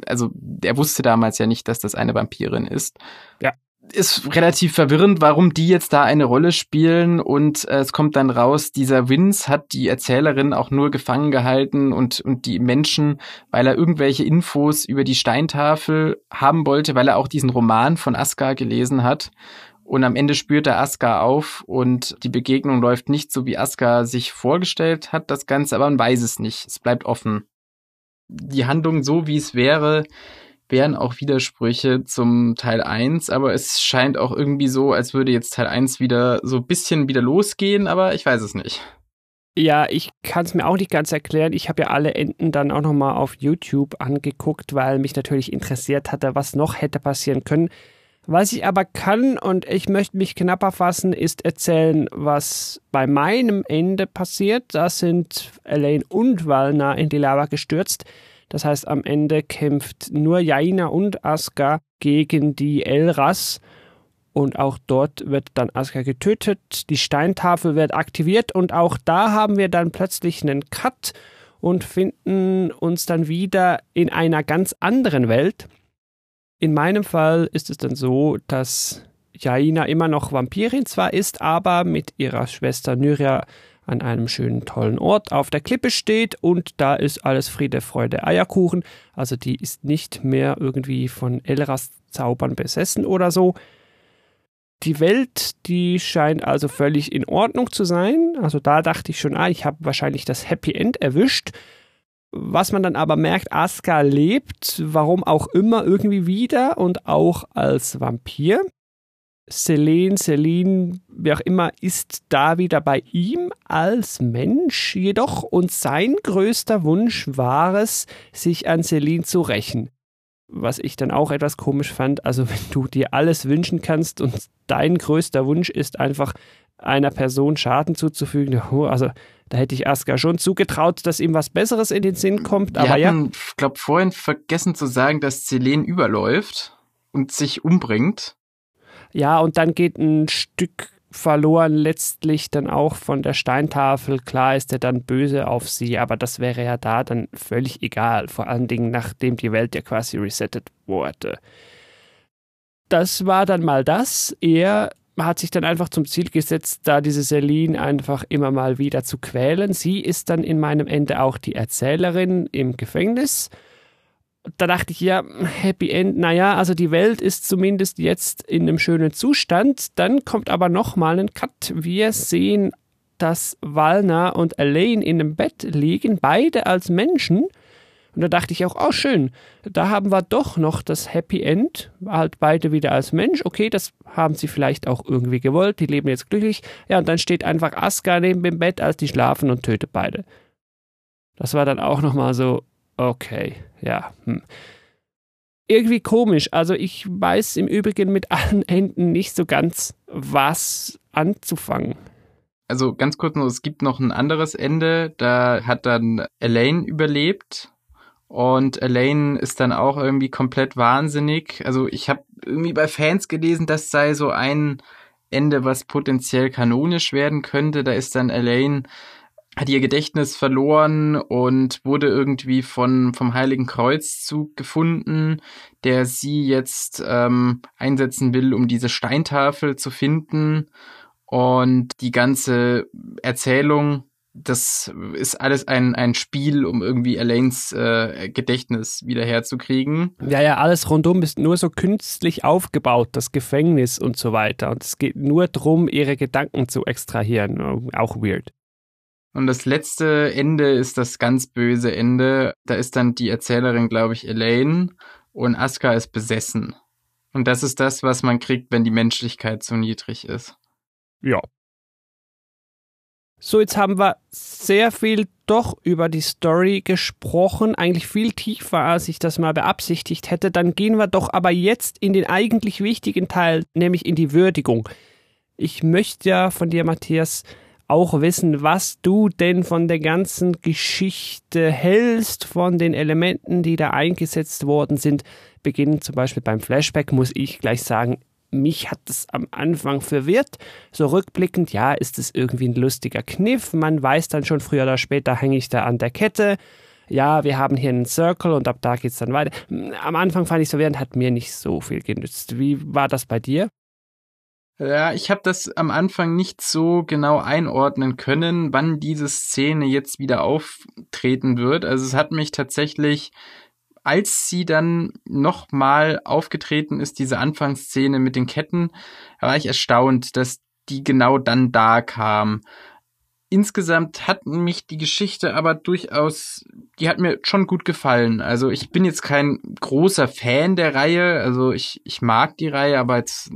also er wusste damals ja nicht, dass das eine Vampirin ist. Ja. Ist relativ verwirrend, warum die jetzt da eine Rolle spielen und äh, es kommt dann raus, dieser Vince hat die Erzählerin auch nur gefangen gehalten und, und die Menschen, weil er irgendwelche Infos über die Steintafel haben wollte, weil er auch diesen Roman von Aska gelesen hat und am Ende spürt er Aska auf und die Begegnung läuft nicht so, wie Aska sich vorgestellt hat, das Ganze, aber man weiß es nicht. Es bleibt offen. Die Handlung so, wie es wäre, wären auch Widersprüche zum Teil 1, aber es scheint auch irgendwie so, als würde jetzt Teil 1 wieder so ein bisschen wieder losgehen, aber ich weiß es nicht. Ja, ich kann es mir auch nicht ganz erklären. Ich habe ja alle Enden dann auch nochmal auf YouTube angeguckt, weil mich natürlich interessiert hatte, was noch hätte passieren können. Was ich aber kann, und ich möchte mich knapper fassen, ist erzählen, was bei meinem Ende passiert. Da sind Elaine und Valna in die Lava gestürzt. Das heißt, am Ende kämpft nur Jaina und Aska gegen die Elras. Und auch dort wird dann Aska getötet. Die Steintafel wird aktiviert und auch da haben wir dann plötzlich einen Cut und finden uns dann wieder in einer ganz anderen Welt. In meinem Fall ist es dann so, dass Jaina immer noch Vampirin zwar ist, aber mit ihrer Schwester Nyria an einem schönen, tollen Ort auf der Klippe steht und da ist alles Friede, Freude, Eierkuchen. Also die ist nicht mehr irgendwie von Elras Zaubern besessen oder so. Die Welt, die scheint also völlig in Ordnung zu sein. Also da dachte ich schon, ah, ich habe wahrscheinlich das Happy End erwischt. Was man dann aber merkt, Aska lebt, warum auch immer, irgendwie wieder und auch als Vampir. Selene, Celine, wie auch immer, ist da wieder bei ihm als Mensch jedoch und sein größter Wunsch war es, sich an Celine zu rächen. Was ich dann auch etwas komisch fand. Also wenn du dir alles wünschen kannst und dein größter Wunsch ist einfach einer Person Schaden zuzufügen, also da hätte ich Aska schon zugetraut, dass ihm was Besseres in den Sinn kommt. Wir aber hatten, ja. Ich glaube, vorhin vergessen zu sagen, dass Selene überläuft und sich umbringt. Ja, und dann geht ein Stück verloren letztlich dann auch von der Steintafel. Klar ist er dann böse auf sie, aber das wäre ja da dann völlig egal. Vor allen Dingen, nachdem die Welt ja quasi resettet wurde. Das war dann mal das. Er hat sich dann einfach zum Ziel gesetzt, da diese Celine einfach immer mal wieder zu quälen. Sie ist dann in meinem Ende auch die Erzählerin im Gefängnis da dachte ich ja, Happy End, naja, also die Welt ist zumindest jetzt in einem schönen Zustand. Dann kommt aber nochmal ein Cut. Wir sehen, dass Walner und Elaine in einem Bett liegen, beide als Menschen. Und da dachte ich auch, oh schön, da haben wir doch noch das Happy End, halt beide wieder als Mensch. Okay, das haben sie vielleicht auch irgendwie gewollt, die leben jetzt glücklich. Ja, und dann steht einfach Aska neben dem Bett, als die schlafen und tötet beide. Das war dann auch nochmal so, Okay, ja. Hm. Irgendwie komisch. Also ich weiß im Übrigen mit allen Enden nicht so ganz, was anzufangen. Also ganz kurz nur, es gibt noch ein anderes Ende. Da hat dann Elaine überlebt. Und Elaine ist dann auch irgendwie komplett wahnsinnig. Also ich habe irgendwie bei Fans gelesen, das sei so ein Ende, was potenziell kanonisch werden könnte. Da ist dann Elaine hat ihr Gedächtnis verloren und wurde irgendwie von vom Heiligen Kreuzzug gefunden, der sie jetzt ähm, einsetzen will, um diese Steintafel zu finden. Und die ganze Erzählung, das ist alles ein, ein Spiel, um irgendwie Elaines äh, Gedächtnis wiederherzukriegen. Ja, ja, alles rundum ist nur so künstlich aufgebaut, das Gefängnis und so weiter. Und es geht nur darum, ihre Gedanken zu extrahieren. Auch weird. Und das letzte Ende ist das ganz böse Ende. Da ist dann die Erzählerin, glaube ich, Elaine und Aska ist besessen. Und das ist das, was man kriegt, wenn die Menschlichkeit so niedrig ist. Ja. So, jetzt haben wir sehr viel doch über die Story gesprochen, eigentlich viel tiefer, als ich das mal beabsichtigt hätte. Dann gehen wir doch aber jetzt in den eigentlich wichtigen Teil, nämlich in die Würdigung. Ich möchte ja von dir, Matthias, auch wissen, was du denn von der ganzen Geschichte hältst, von den Elementen, die da eingesetzt worden sind. Beginnen zum Beispiel beim Flashback, muss ich gleich sagen, mich hat es am Anfang verwirrt. So rückblickend, ja, ist es irgendwie ein lustiger Kniff. Man weiß dann schon, früher oder später hänge ich da an der Kette. Ja, wir haben hier einen Circle und ab da geht es dann weiter. Am Anfang fand ich es verwirrend, hat mir nicht so viel genützt. Wie war das bei dir? Ja, ich habe das am Anfang nicht so genau einordnen können, wann diese Szene jetzt wieder auftreten wird. Also es hat mich tatsächlich, als sie dann nochmal aufgetreten ist, diese Anfangsszene mit den Ketten, war ich erstaunt, dass die genau dann da kam. Insgesamt hat mich die Geschichte aber durchaus, die hat mir schon gut gefallen. Also ich bin jetzt kein großer Fan der Reihe, also ich, ich mag die Reihe, aber jetzt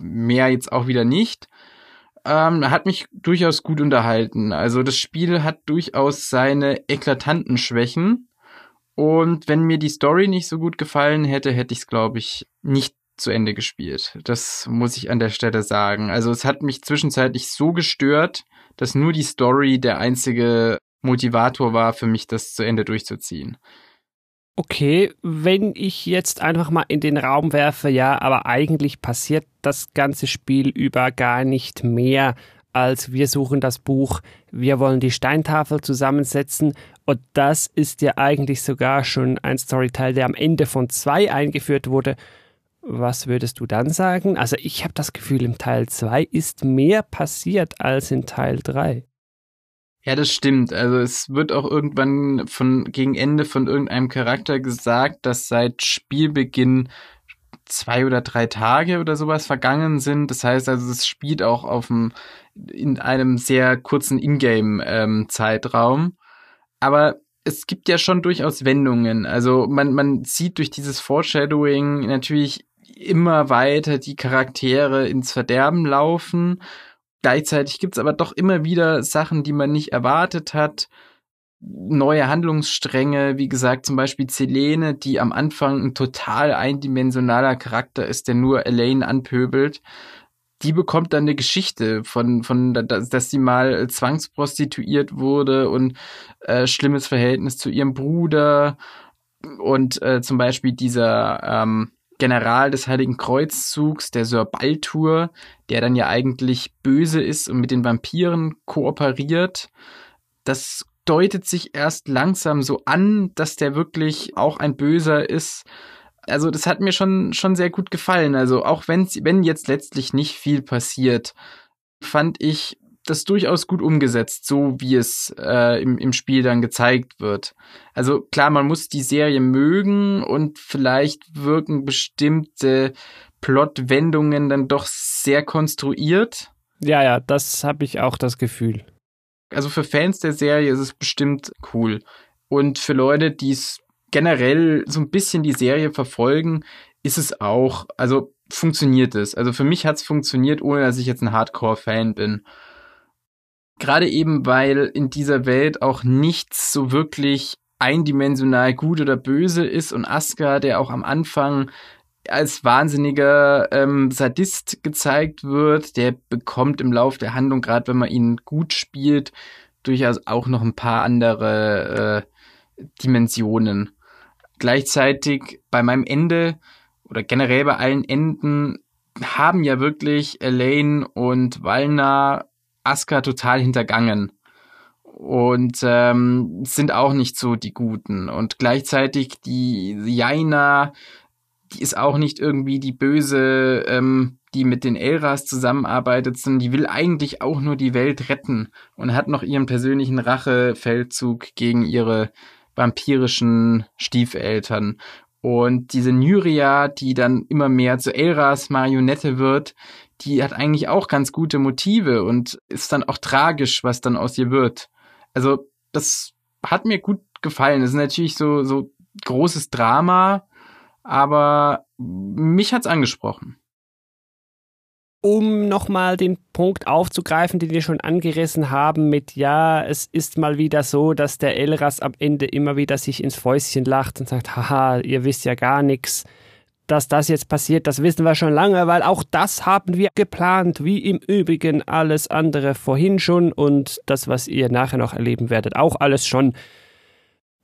mehr jetzt auch wieder nicht. Ähm, hat mich durchaus gut unterhalten. Also das Spiel hat durchaus seine eklatanten Schwächen. Und wenn mir die Story nicht so gut gefallen hätte, hätte ich es, glaube ich, nicht zu Ende gespielt. Das muss ich an der Stelle sagen. Also es hat mich zwischenzeitlich so gestört, dass nur die Story der einzige Motivator war für mich, das zu Ende durchzuziehen. Okay, wenn ich jetzt einfach mal in den Raum werfe, ja, aber eigentlich passiert das ganze Spiel über gar nicht mehr als wir suchen das Buch, wir wollen die Steintafel zusammensetzen und das ist ja eigentlich sogar schon ein Storyteil, der am Ende von zwei eingeführt wurde. Was würdest du dann sagen? Also ich habe das Gefühl, im Teil 2 ist mehr passiert als in Teil 3. Ja, das stimmt. Also es wird auch irgendwann von gegen Ende von irgendeinem Charakter gesagt, dass seit Spielbeginn zwei oder drei Tage oder sowas vergangen sind. Das heißt also, es spielt auch auf dem, in einem sehr kurzen Ingame-Zeitraum. Ähm, Aber es gibt ja schon durchaus Wendungen. Also man, man sieht durch dieses Foreshadowing natürlich immer weiter die Charaktere ins Verderben laufen Gleichzeitig gibt's aber doch immer wieder Sachen, die man nicht erwartet hat. neue Handlungsstränge, wie gesagt, zum Beispiel Selene, die am Anfang ein total eindimensionaler Charakter ist, der nur Elaine anpöbelt. Die bekommt dann eine Geschichte von, von, dass sie mal zwangsprostituiert wurde und äh, schlimmes Verhältnis zu ihrem Bruder und äh, zum Beispiel dieser ähm, General des Heiligen Kreuzzugs, der Sir Baltur, der dann ja eigentlich böse ist und mit den Vampiren kooperiert. Das deutet sich erst langsam so an, dass der wirklich auch ein Böser ist. Also das hat mir schon, schon sehr gut gefallen. Also auch wenn, wenn jetzt letztlich nicht viel passiert, fand ich das durchaus gut umgesetzt, so wie es äh, im, im Spiel dann gezeigt wird. Also klar, man muss die Serie mögen und vielleicht wirken bestimmte Plotwendungen dann doch sehr konstruiert. Ja, ja, das habe ich auch das Gefühl. Also für Fans der Serie ist es bestimmt cool. Und für Leute, die es generell so ein bisschen die Serie verfolgen, ist es auch, also funktioniert es. Also für mich hat es funktioniert, ohne dass ich jetzt ein Hardcore-Fan bin. Gerade eben, weil in dieser Welt auch nichts so wirklich eindimensional gut oder böse ist und Asuka, der auch am Anfang als wahnsinniger ähm, Sadist gezeigt wird, der bekommt im Lauf der Handlung, gerade wenn man ihn gut spielt, durchaus auch noch ein paar andere äh, Dimensionen. Gleichzeitig bei meinem Ende oder generell bei allen Enden haben ja wirklich Elaine und Valna Asuka total hintergangen und ähm, sind auch nicht so die Guten. Und gleichzeitig die Jaina die ist auch nicht irgendwie die Böse, ähm, die mit den Elras zusammenarbeitet, sondern die will eigentlich auch nur die Welt retten und hat noch ihren persönlichen Rachefeldzug gegen ihre vampirischen Stiefeltern. Und diese Nyria, die dann immer mehr zu Elras Marionette wird, die hat eigentlich auch ganz gute Motive und ist dann auch tragisch, was dann aus ihr wird. Also, das hat mir gut gefallen. Das ist natürlich so, so großes Drama, aber mich hat's angesprochen. Um nochmal den Punkt aufzugreifen, den wir schon angerissen haben, mit ja, es ist mal wieder so, dass der Elras am Ende immer wieder sich ins Fäustchen lacht und sagt, haha, ihr wisst ja gar nichts. Dass das jetzt passiert, das wissen wir schon lange, weil auch das haben wir geplant, wie im Übrigen alles andere vorhin schon und das, was ihr nachher noch erleben werdet, auch alles schon.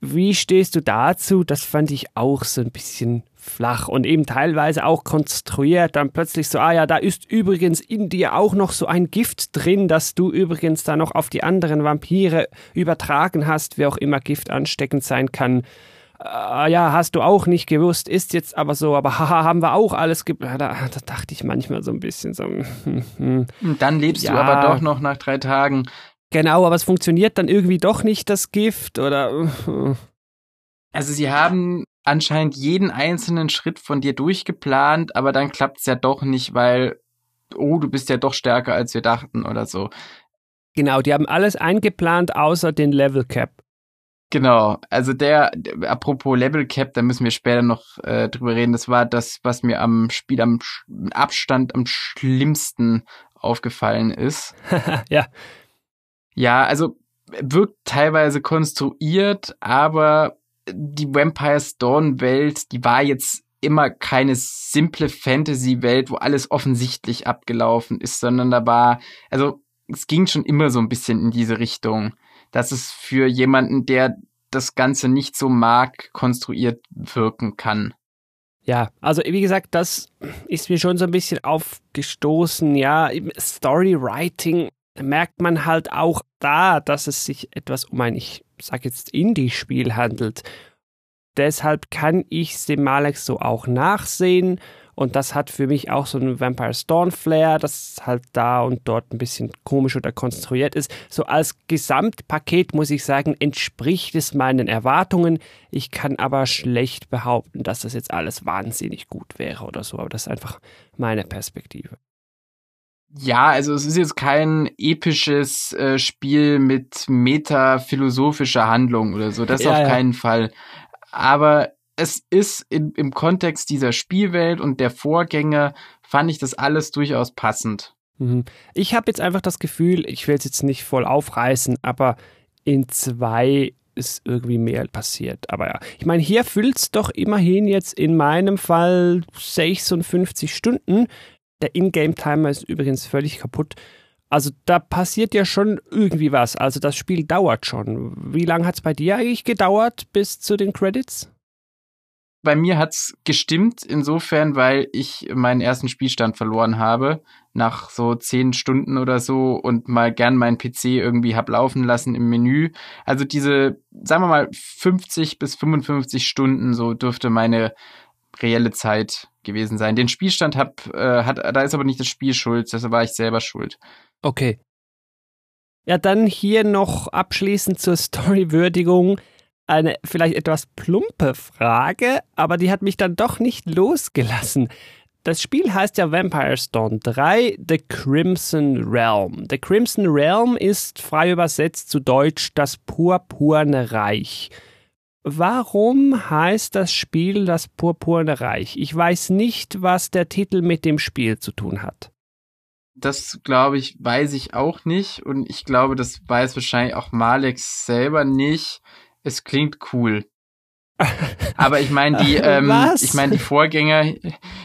Wie stehst du dazu? Das fand ich auch so ein bisschen flach und eben teilweise auch konstruiert. Dann plötzlich so, ah ja, da ist übrigens in dir auch noch so ein Gift drin, das du übrigens da noch auf die anderen Vampire übertragen hast, wie auch immer Gift ansteckend sein kann. Äh, ja, hast du auch nicht gewusst, ist jetzt aber so, aber haha, haben wir auch alles ge da, da, dachte ich manchmal so ein bisschen so. Hm, hm. Und dann lebst ja. du aber doch noch nach drei Tagen Genau, aber es funktioniert dann irgendwie doch nicht, das Gift, oder? Also sie haben anscheinend jeden einzelnen Schritt von dir durchgeplant, aber dann klappt es ja doch nicht, weil, oh, du bist ja doch stärker, als wir dachten oder so. Genau, die haben alles eingeplant, außer den Level Cap. Genau, also der, der apropos Level Cap, da müssen wir später noch äh, drüber reden. Das war das, was mir am Spiel am Abstand am schlimmsten aufgefallen ist. ja. Ja, also wirkt teilweise konstruiert, aber die Vampires Dawn Welt, die war jetzt immer keine simple Fantasy-Welt, wo alles offensichtlich abgelaufen ist, sondern da war, also es ging schon immer so ein bisschen in diese Richtung, dass es für jemanden, der das Ganze nicht so mag, konstruiert wirken kann. Ja, also wie gesagt, das ist mir schon so ein bisschen aufgestoßen. Ja, Storywriting merkt man halt auch da, dass es sich etwas um ein, ich sage jetzt Indie-Spiel handelt. Deshalb kann ich Semalex so auch nachsehen und das hat für mich auch so einen Vampire Storm Flair, das halt da und dort ein bisschen komisch oder konstruiert ist. So als Gesamtpaket muss ich sagen, entspricht es meinen Erwartungen. Ich kann aber schlecht behaupten, dass das jetzt alles wahnsinnig gut wäre oder so, aber das ist einfach meine Perspektive. Ja, also es ist jetzt kein episches äh, Spiel mit metaphilosophischer Handlung oder so, das ja, auf ja. keinen Fall. Aber es ist in, im Kontext dieser Spielwelt und der Vorgänger fand ich das alles durchaus passend. Mhm. Ich habe jetzt einfach das Gefühl, ich will es jetzt nicht voll aufreißen, aber in zwei ist irgendwie mehr passiert. Aber ja, ich meine, hier füllt es doch immerhin jetzt in meinem Fall 56 Stunden. Der Ingame-Timer ist übrigens völlig kaputt. Also da passiert ja schon irgendwie was. Also das Spiel dauert schon. Wie lange hat es bei dir eigentlich gedauert bis zu den Credits? Bei mir hat's gestimmt, insofern, weil ich meinen ersten Spielstand verloren habe, nach so zehn Stunden oder so und mal gern meinen PC irgendwie hab laufen lassen im Menü. Also diese, sagen wir mal, 50 bis 55 Stunden, so dürfte meine reelle Zeit gewesen sein. Den Spielstand hab, äh, hat, da ist aber nicht das Spiel schuld, das war ich selber schuld. Okay. Ja, dann hier noch abschließend zur Storywürdigung eine vielleicht etwas plumpe Frage, aber die hat mich dann doch nicht losgelassen. Das Spiel heißt ja Vampire Stone 3 The Crimson Realm. The Crimson Realm ist frei übersetzt zu Deutsch das purpurne Reich. Warum heißt das Spiel das purpurne Reich? Ich weiß nicht, was der Titel mit dem Spiel zu tun hat. Das glaube ich, weiß ich auch nicht und ich glaube, das weiß wahrscheinlich auch Malex selber nicht es klingt cool. Aber ich meine die, ähm, ich meine die Vorgänger,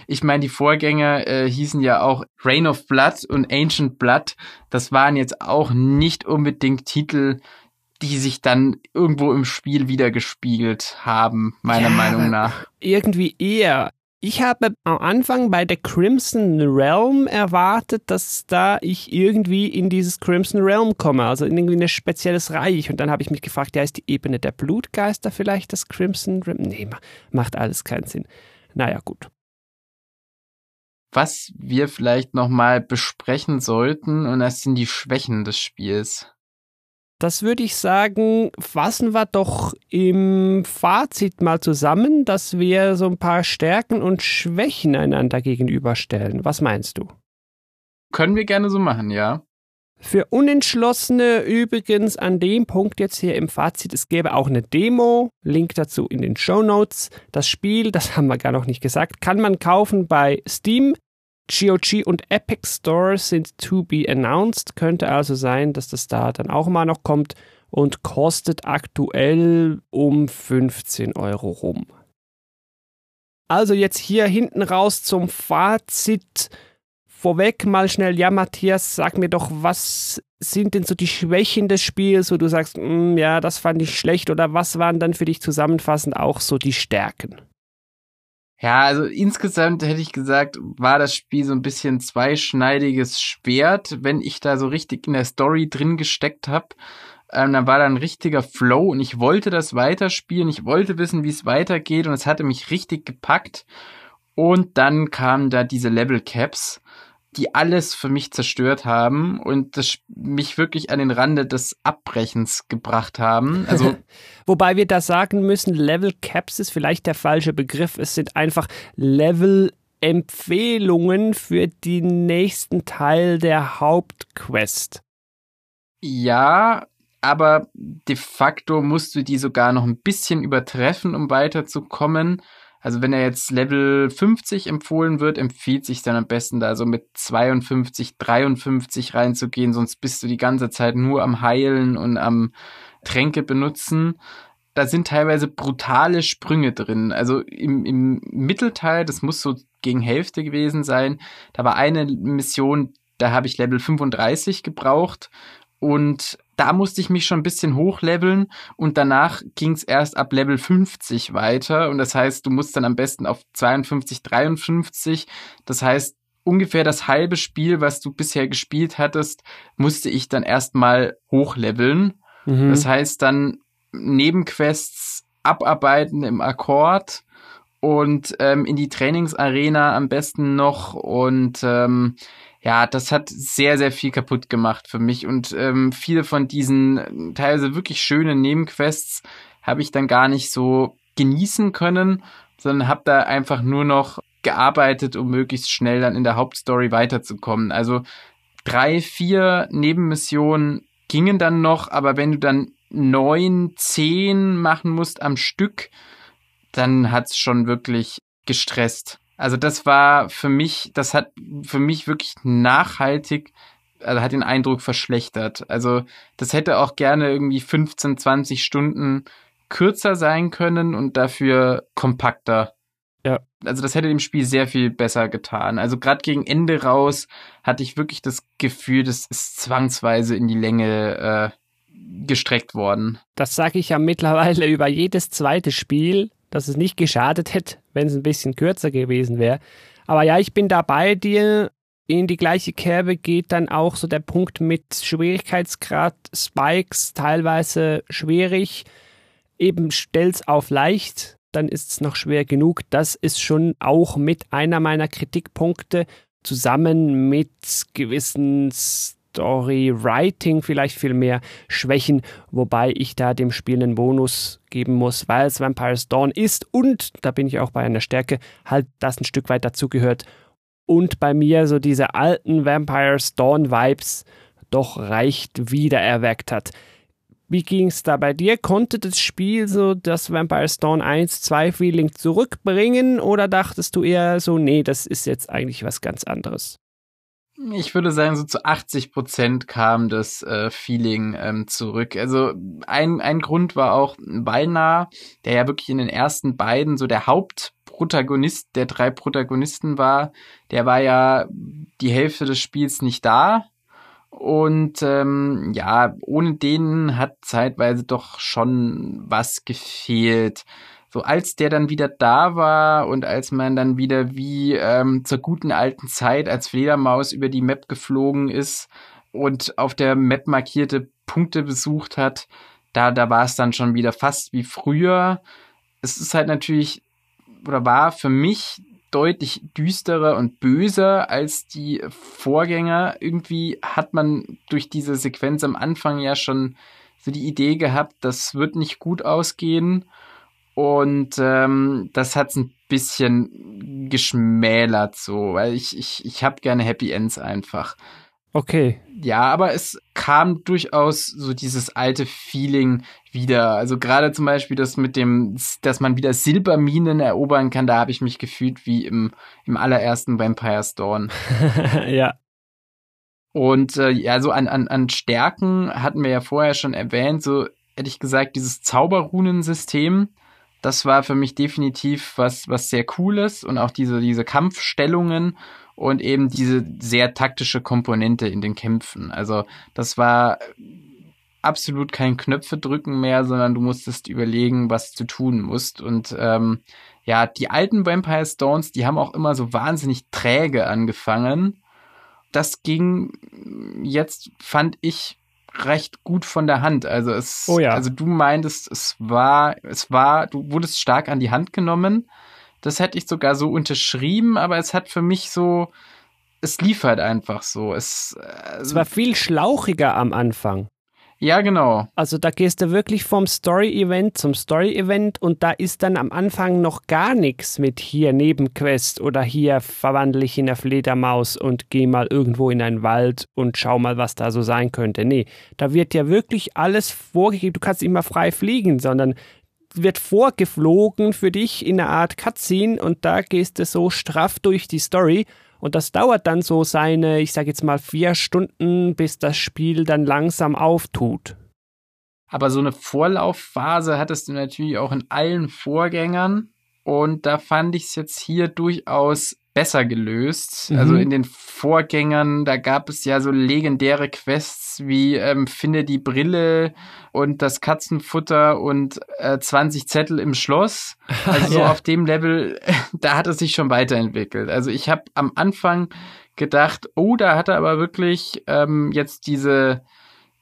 ich meine die Vorgänger äh, hießen ja auch Reign of Blood und Ancient Blood. Das waren jetzt auch nicht unbedingt Titel, die sich dann irgendwo im Spiel wieder gespiegelt haben, meiner ja, Meinung nach. Irgendwie eher. Ich habe am Anfang bei der Crimson Realm erwartet, dass da ich irgendwie in dieses Crimson Realm komme, also in irgendwie ein spezielles Reich. Und dann habe ich mich gefragt, ja, ist die Ebene der Blutgeister vielleicht das Crimson Realm? Nee, macht alles keinen Sinn. Naja, gut. Was wir vielleicht nochmal besprechen sollten, und das sind die Schwächen des Spiels. Das würde ich sagen, fassen wir doch im Fazit mal zusammen, dass wir so ein paar Stärken und Schwächen einander gegenüberstellen. Was meinst du? Können wir gerne so machen, ja. Für Unentschlossene übrigens an dem Punkt jetzt hier im Fazit, es gäbe auch eine Demo, Link dazu in den Show Notes. Das Spiel, das haben wir gar noch nicht gesagt, kann man kaufen bei Steam. GOG und Epic Store sind to be announced. Könnte also sein, dass das da dann auch mal noch kommt und kostet aktuell um 15 Euro rum. Also jetzt hier hinten raus zum Fazit. Vorweg mal schnell, ja Matthias, sag mir doch, was sind denn so die Schwächen des Spiels, wo du sagst, mm, ja, das fand ich schlecht oder was waren dann für dich zusammenfassend auch so die Stärken? Ja, also insgesamt hätte ich gesagt, war das Spiel so ein bisschen zweischneidiges Schwert, wenn ich da so richtig in der Story drin gesteckt habe. Ähm, dann war da ein richtiger Flow und ich wollte das weiterspielen, ich wollte wissen, wie es weitergeht und es hatte mich richtig gepackt. Und dann kamen da diese Level Caps die alles für mich zerstört haben und das mich wirklich an den Rande des Abbrechens gebracht haben. Also wobei wir da sagen müssen, Level Caps ist vielleicht der falsche Begriff. Es sind einfach Level Empfehlungen für den nächsten Teil der Hauptquest. Ja, aber de facto musst du die sogar noch ein bisschen übertreffen, um weiterzukommen. Also wenn er jetzt Level 50 empfohlen wird, empfiehlt sich dann am besten da so mit 52, 53 reinzugehen, sonst bist du die ganze Zeit nur am Heilen und am Tränke benutzen. Da sind teilweise brutale Sprünge drin. Also im, im Mittelteil, das muss so gegen Hälfte gewesen sein, da war eine Mission, da habe ich Level 35 gebraucht und da musste ich mich schon ein bisschen hochleveln und danach ging es erst ab Level 50 weiter. Und das heißt, du musst dann am besten auf 52, 53. Das heißt, ungefähr das halbe Spiel, was du bisher gespielt hattest, musste ich dann erstmal hochleveln. Mhm. Das heißt dann Nebenquests abarbeiten im Akkord und ähm, in die Trainingsarena am besten noch und ähm, ja, das hat sehr, sehr viel kaputt gemacht für mich. Und ähm, viele von diesen teilweise wirklich schönen Nebenquests habe ich dann gar nicht so genießen können, sondern habe da einfach nur noch gearbeitet, um möglichst schnell dann in der Hauptstory weiterzukommen. Also drei, vier Nebenmissionen gingen dann noch, aber wenn du dann neun, zehn machen musst am Stück, dann hat's schon wirklich gestresst. Also das war für mich, das hat für mich wirklich nachhaltig also hat den Eindruck verschlechtert. Also das hätte auch gerne irgendwie 15, 20 Stunden kürzer sein können und dafür kompakter. Ja. Also das hätte dem Spiel sehr viel besser getan. Also gerade gegen Ende raus hatte ich wirklich das Gefühl, das ist zwangsweise in die Länge äh, gestreckt worden. Das sage ich ja mittlerweile über jedes zweite Spiel, dass es nicht geschadet hätte, wenn es ein bisschen kürzer gewesen wäre. Aber ja, ich bin da bei dir. In die gleiche Kerbe geht dann auch so der Punkt mit Schwierigkeitsgrad, Spikes, teilweise schwierig. Eben stell's auf leicht, dann ist es noch schwer genug. Das ist schon auch mit einer meiner Kritikpunkte zusammen mit gewissen Story-Writing vielleicht viel mehr Schwächen, wobei ich da dem Spiel einen Bonus geben muss, weil es Vampire's Dawn ist und, da bin ich auch bei einer Stärke, halt das ein Stück weit dazugehört und bei mir so diese alten Vampire's Dawn Vibes doch recht wiedererweckt hat. Wie ging es da bei dir? Konnte das Spiel so das Vampire's Dawn 1, 2 Feeling zurückbringen oder dachtest du eher so, nee, das ist jetzt eigentlich was ganz anderes? Ich würde sagen, so zu 80 Prozent kam das äh, Feeling ähm, zurück. Also ein, ein Grund war auch beinahe, der ja wirklich in den ersten beiden so der Hauptprotagonist der drei Protagonisten war. Der war ja die Hälfte des Spiels nicht da. Und ähm, ja, ohne den hat zeitweise doch schon was gefehlt so als der dann wieder da war und als man dann wieder wie ähm, zur guten alten Zeit als Fledermaus über die Map geflogen ist und auf der Map markierte Punkte besucht hat, da, da war es dann schon wieder fast wie früher. Es ist halt natürlich, oder war für mich deutlich düsterer und böser als die Vorgänger. Irgendwie hat man durch diese Sequenz am Anfang ja schon so die Idee gehabt, das wird nicht gut ausgehen. Und ähm, das hat's ein bisschen geschmälert so, weil ich, ich, ich habe gerne Happy Ends einfach. Okay. Ja, aber es kam durchaus so dieses alte Feeling wieder. Also gerade zum Beispiel das mit dem, dass man wieder Silberminen erobern kann, da habe ich mich gefühlt wie im, im allerersten Vampire Dawn. ja. Und äh, ja, so an, an, an Stärken hatten wir ja vorher schon erwähnt, so hätte ich gesagt, dieses Zauberrunensystem das war für mich definitiv was, was sehr cooles und auch diese, diese Kampfstellungen und eben diese sehr taktische Komponente in den Kämpfen. Also das war absolut kein Knöpfe drücken mehr, sondern du musstest überlegen, was du tun musst. Und ähm, ja, die alten Vampire Stones, die haben auch immer so wahnsinnig träge angefangen. Das ging jetzt, fand ich, recht gut von der Hand. Also es, oh ja. also du meintest, es war, es war, du wurdest stark an die Hand genommen. Das hätte ich sogar so unterschrieben, aber es hat für mich so, es lief halt einfach so. Es, äh, es war viel schlauchiger am Anfang. Ja, genau. Also da gehst du wirklich vom Story-Event zum Story-Event und da ist dann am Anfang noch gar nichts mit hier Nebenquest oder hier verwandle ich in eine Fledermaus und geh mal irgendwo in einen Wald und schau mal, was da so sein könnte. Nee, da wird ja wirklich alles vorgegeben. Du kannst immer frei fliegen, sondern wird vorgeflogen für dich in einer Art Cutscene und da gehst du so straff durch die Story und das dauert dann so seine, ich sage jetzt mal, vier Stunden, bis das Spiel dann langsam auftut. Aber so eine Vorlaufphase hattest du natürlich auch in allen Vorgängern. Und da fand ich es jetzt hier durchaus besser gelöst. Mhm. Also in den Vorgängern, da gab es ja so legendäre Quests wie ähm, Finde die Brille und das Katzenfutter und äh, 20 Zettel im Schloss. Also so ja. auf dem Level, da hat es sich schon weiterentwickelt. Also ich habe am Anfang gedacht, oh, da hat er aber wirklich ähm, jetzt diese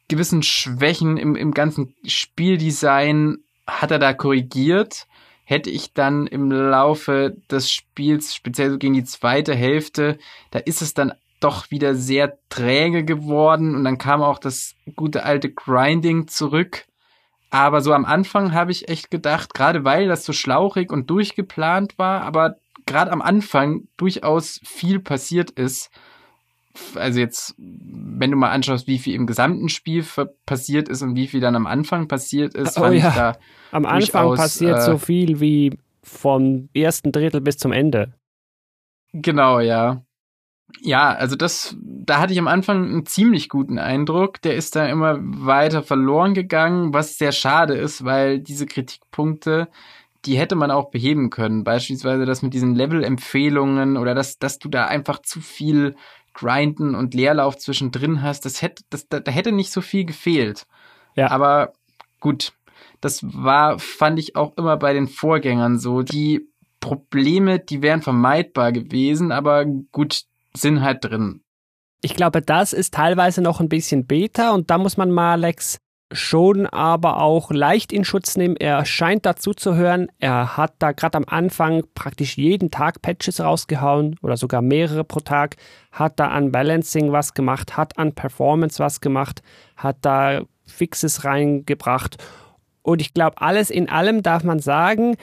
gewissen Schwächen im, im ganzen Spieldesign hat er da korrigiert hätte ich dann im Laufe des Spiels, speziell so gegen die zweite Hälfte, da ist es dann doch wieder sehr träge geworden und dann kam auch das gute alte Grinding zurück. Aber so am Anfang habe ich echt gedacht, gerade weil das so schlauchig und durchgeplant war, aber gerade am Anfang durchaus viel passiert ist, also jetzt, wenn du mal anschaust, wie viel im gesamten Spiel passiert ist und wie viel dann am Anfang passiert ist, oh, ja. da am Anfang passiert äh, so viel wie vom ersten Drittel bis zum Ende. Genau, ja. Ja, also das, da hatte ich am Anfang einen ziemlich guten Eindruck. Der ist da immer weiter verloren gegangen, was sehr schade ist, weil diese Kritikpunkte, die hätte man auch beheben können. Beispielsweise das mit diesen Level-Empfehlungen oder dass, dass du da einfach zu viel Grinden und Leerlauf zwischendrin hast. Das hätte, das, da, da hätte nicht so viel gefehlt. Ja. Aber gut, das war, fand ich auch immer bei den Vorgängern so. Die Probleme, die wären vermeidbar gewesen, aber gut, sind halt drin. Ich glaube, das ist teilweise noch ein bisschen Beta und da muss man Malex schon aber auch leicht in Schutz nehmen. Er scheint dazu zu hören. Er hat da gerade am Anfang praktisch jeden Tag Patches rausgehauen oder sogar mehrere pro Tag. Hat da an Balancing was gemacht, hat an Performance was gemacht, hat da Fixes reingebracht. Und ich glaube, alles in allem darf man sagen,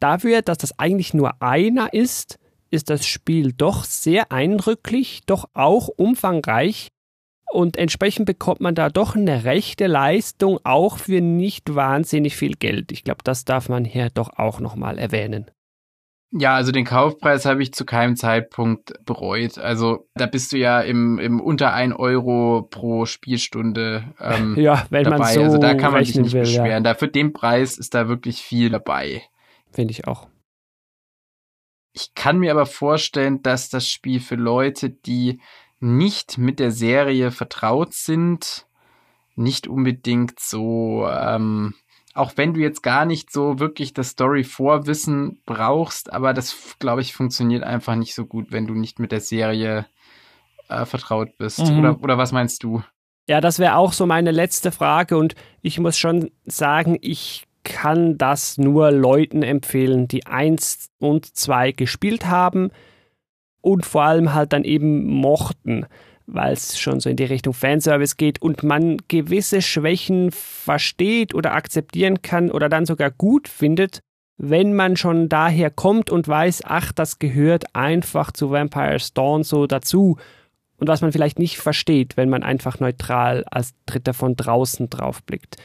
dafür, dass das eigentlich nur einer ist, ist das Spiel doch sehr eindrücklich, doch auch umfangreich und entsprechend bekommt man da doch eine rechte Leistung auch für nicht wahnsinnig viel Geld. Ich glaube, das darf man hier doch auch nochmal erwähnen. Ja, also den Kaufpreis habe ich zu keinem Zeitpunkt bereut. Also da bist du ja im, im unter ein Euro pro Spielstunde ähm, ja, wenn dabei. Man so also da kann man sich nicht will, beschweren. Ja. Da für den Preis ist da wirklich viel dabei. Finde ich auch. Ich kann mir aber vorstellen, dass das Spiel für Leute, die nicht mit der Serie vertraut sind, nicht unbedingt so, ähm, auch wenn du jetzt gar nicht so wirklich das Story-Vorwissen brauchst, aber das, glaube ich, funktioniert einfach nicht so gut, wenn du nicht mit der Serie äh, vertraut bist. Mhm. Oder, oder was meinst du? Ja, das wäre auch so meine letzte Frage und ich muss schon sagen, ich kann das nur Leuten empfehlen, die eins und zwei gespielt haben und vor allem halt dann eben mochten, weil es schon so in die Richtung Fanservice geht und man gewisse Schwächen versteht oder akzeptieren kann oder dann sogar gut findet, wenn man schon daher kommt und weiß, ach, das gehört einfach zu Vampire's Dawn so dazu und was man vielleicht nicht versteht, wenn man einfach neutral als Dritter von draußen draufblickt.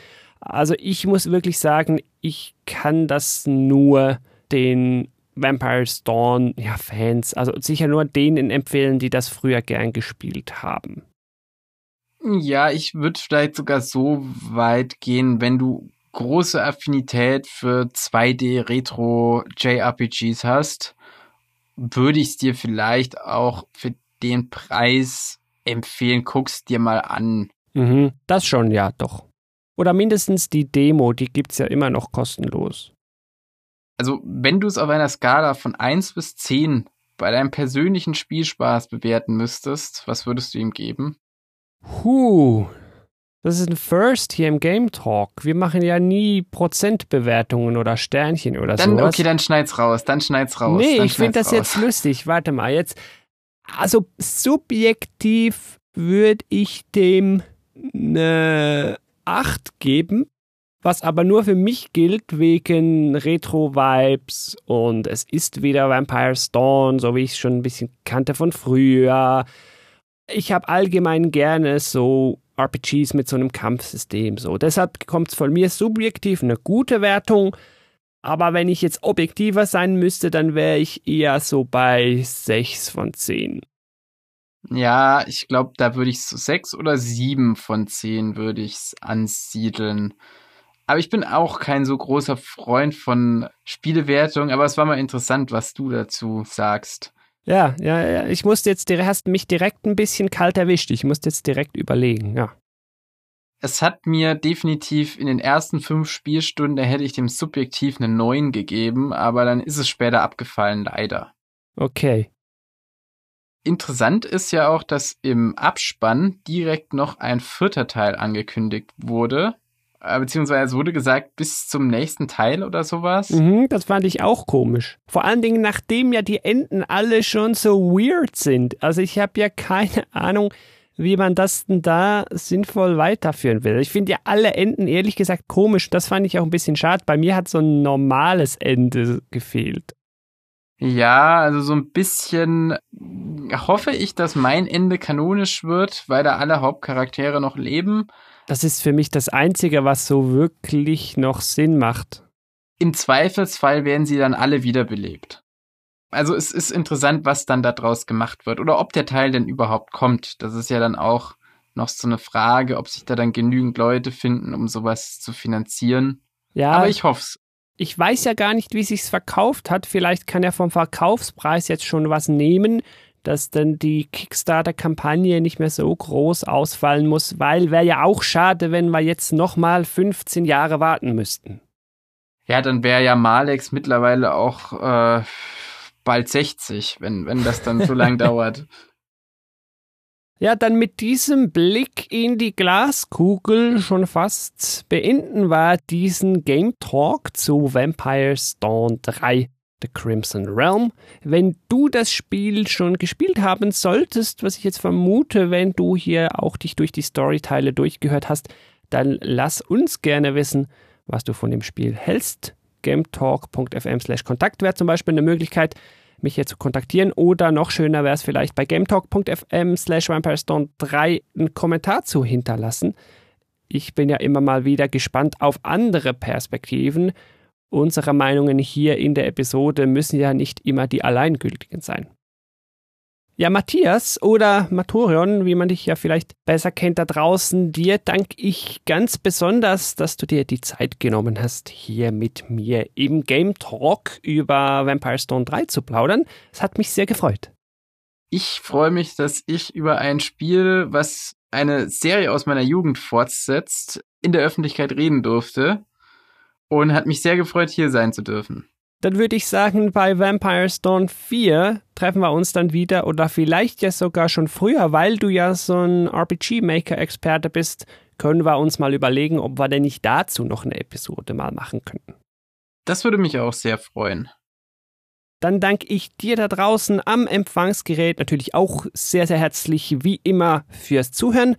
Also ich muss wirklich sagen, ich kann das nur den Vampire's Dawn ja, Fans, also sicher nur denen empfehlen, die das früher gern gespielt haben. Ja, ich würde vielleicht sogar so weit gehen, wenn du große Affinität für 2D Retro JRPGs hast, würde ich es dir vielleicht auch für den Preis empfehlen. Guck's dir mal an. Mhm, das schon, ja, doch. Oder mindestens die Demo, die gibt's ja immer noch kostenlos. Also, wenn du es auf einer Skala von 1 bis 10 bei deinem persönlichen Spielspaß bewerten müsstest, was würdest du ihm geben? Huh, das ist ein First hier im Game Talk. Wir machen ja nie Prozentbewertungen oder Sternchen oder dann, sowas. Okay, dann schneid's raus, dann schneid's raus. Nee, ich finde das raus. jetzt lustig. Warte mal, jetzt. Also subjektiv würde ich dem eine 8 geben, was aber nur für mich gilt wegen Retro-Vibes und es ist wieder Vampire's Dawn, so wie ich es schon ein bisschen kannte von früher. Ich habe allgemein gerne so RPGs mit so einem Kampfsystem. So. Deshalb kommt es von mir subjektiv eine gute Wertung. Aber wenn ich jetzt objektiver sein müsste, dann wäre ich eher so bei 6 von 10. Ja, ich glaube, da würde ich so 6 oder 7 von 10 würde ich ansiedeln. Aber ich bin auch kein so großer Freund von Spielewertung, aber es war mal interessant, was du dazu sagst. Ja, ja, ja. Ich musste jetzt, du hast mich direkt ein bisschen kalt erwischt. Ich musste jetzt direkt überlegen, ja. Es hat mir definitiv in den ersten fünf Spielstunden, da hätte ich dem subjektiv eine 9 gegeben, aber dann ist es später abgefallen, leider. Okay. Interessant ist ja auch, dass im Abspann direkt noch ein vierter Teil angekündigt wurde. Äh, beziehungsweise es wurde gesagt, bis zum nächsten Teil oder sowas. Mhm, das fand ich auch komisch. Vor allen Dingen, nachdem ja die Enden alle schon so weird sind. Also ich habe ja keine Ahnung, wie man das denn da sinnvoll weiterführen will. Ich finde ja alle Enden ehrlich gesagt komisch. Das fand ich auch ein bisschen schade. Bei mir hat so ein normales Ende gefehlt. Ja, also so ein bisschen hoffe ich, dass mein Ende kanonisch wird, weil da alle Hauptcharaktere noch leben. Das ist für mich das Einzige, was so wirklich noch Sinn macht. Im Zweifelsfall werden sie dann alle wiederbelebt. also es ist interessant, was dann daraus gemacht wird oder ob der Teil denn überhaupt kommt. Das ist ja dann auch noch so eine Frage, ob sich da dann genügend Leute finden, um sowas zu finanzieren. Ja. Aber ich hoffe es. Ich weiß ja gar nicht, wie sich's verkauft hat. Vielleicht kann er vom Verkaufspreis jetzt schon was nehmen, dass dann die Kickstarter-Kampagne nicht mehr so groß ausfallen muss, weil wäre ja auch schade, wenn wir jetzt nochmal 15 Jahre warten müssten. Ja, dann wäre ja Malex mittlerweile auch äh, bald 60, wenn, wenn das dann so lang dauert. Ja, dann mit diesem Blick in die Glaskugel schon fast beenden wir diesen Game Talk zu Vampires Dawn 3. The Crimson Realm. Wenn du das Spiel schon gespielt haben solltest, was ich jetzt vermute, wenn du hier auch dich durch die Storyteile durchgehört hast, dann lass uns gerne wissen, was du von dem Spiel hältst. gametalk.fm slash Kontakt wäre zum Beispiel eine Möglichkeit, mich hier zu kontaktieren. Oder noch schöner wäre es vielleicht bei gametalk.fm slash vampirestone 3 einen Kommentar zu hinterlassen. Ich bin ja immer mal wieder gespannt auf andere Perspektiven. Unsere Meinungen hier in der Episode müssen ja nicht immer die alleingültigen sein. Ja, Matthias oder Matorion, wie man dich ja vielleicht besser kennt da draußen, dir danke ich ganz besonders, dass du dir die Zeit genommen hast, hier mit mir im Game Talk über Vampire Stone 3 zu plaudern. Es hat mich sehr gefreut. Ich freue mich, dass ich über ein Spiel, was eine Serie aus meiner Jugend fortsetzt, in der Öffentlichkeit reden durfte und hat mich sehr gefreut, hier sein zu dürfen dann würde ich sagen, bei Vampire Stone 4 treffen wir uns dann wieder oder vielleicht ja sogar schon früher, weil du ja so ein RPG-Maker-Experte bist, können wir uns mal überlegen, ob wir denn nicht dazu noch eine Episode mal machen könnten. Das würde mich auch sehr freuen. Dann danke ich dir da draußen am Empfangsgerät natürlich auch sehr, sehr herzlich wie immer fürs Zuhören.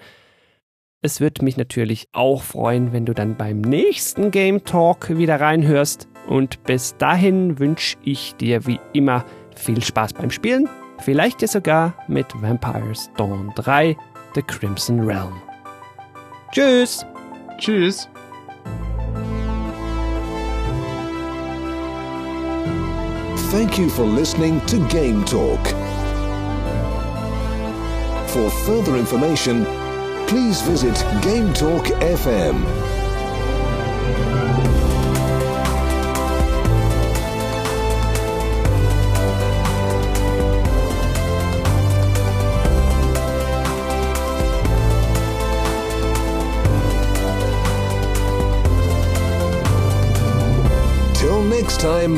Es würde mich natürlich auch freuen, wenn du dann beim nächsten Game Talk wieder reinhörst. Und bis dahin wünsche ich dir wie immer viel Spaß beim Spielen. Vielleicht ja sogar mit Vampires Dawn 3 The Crimson Realm. Tschüss! Tschüss! Thank you for listening to Game Talk. For further information, please visit Game Talk FM. next time,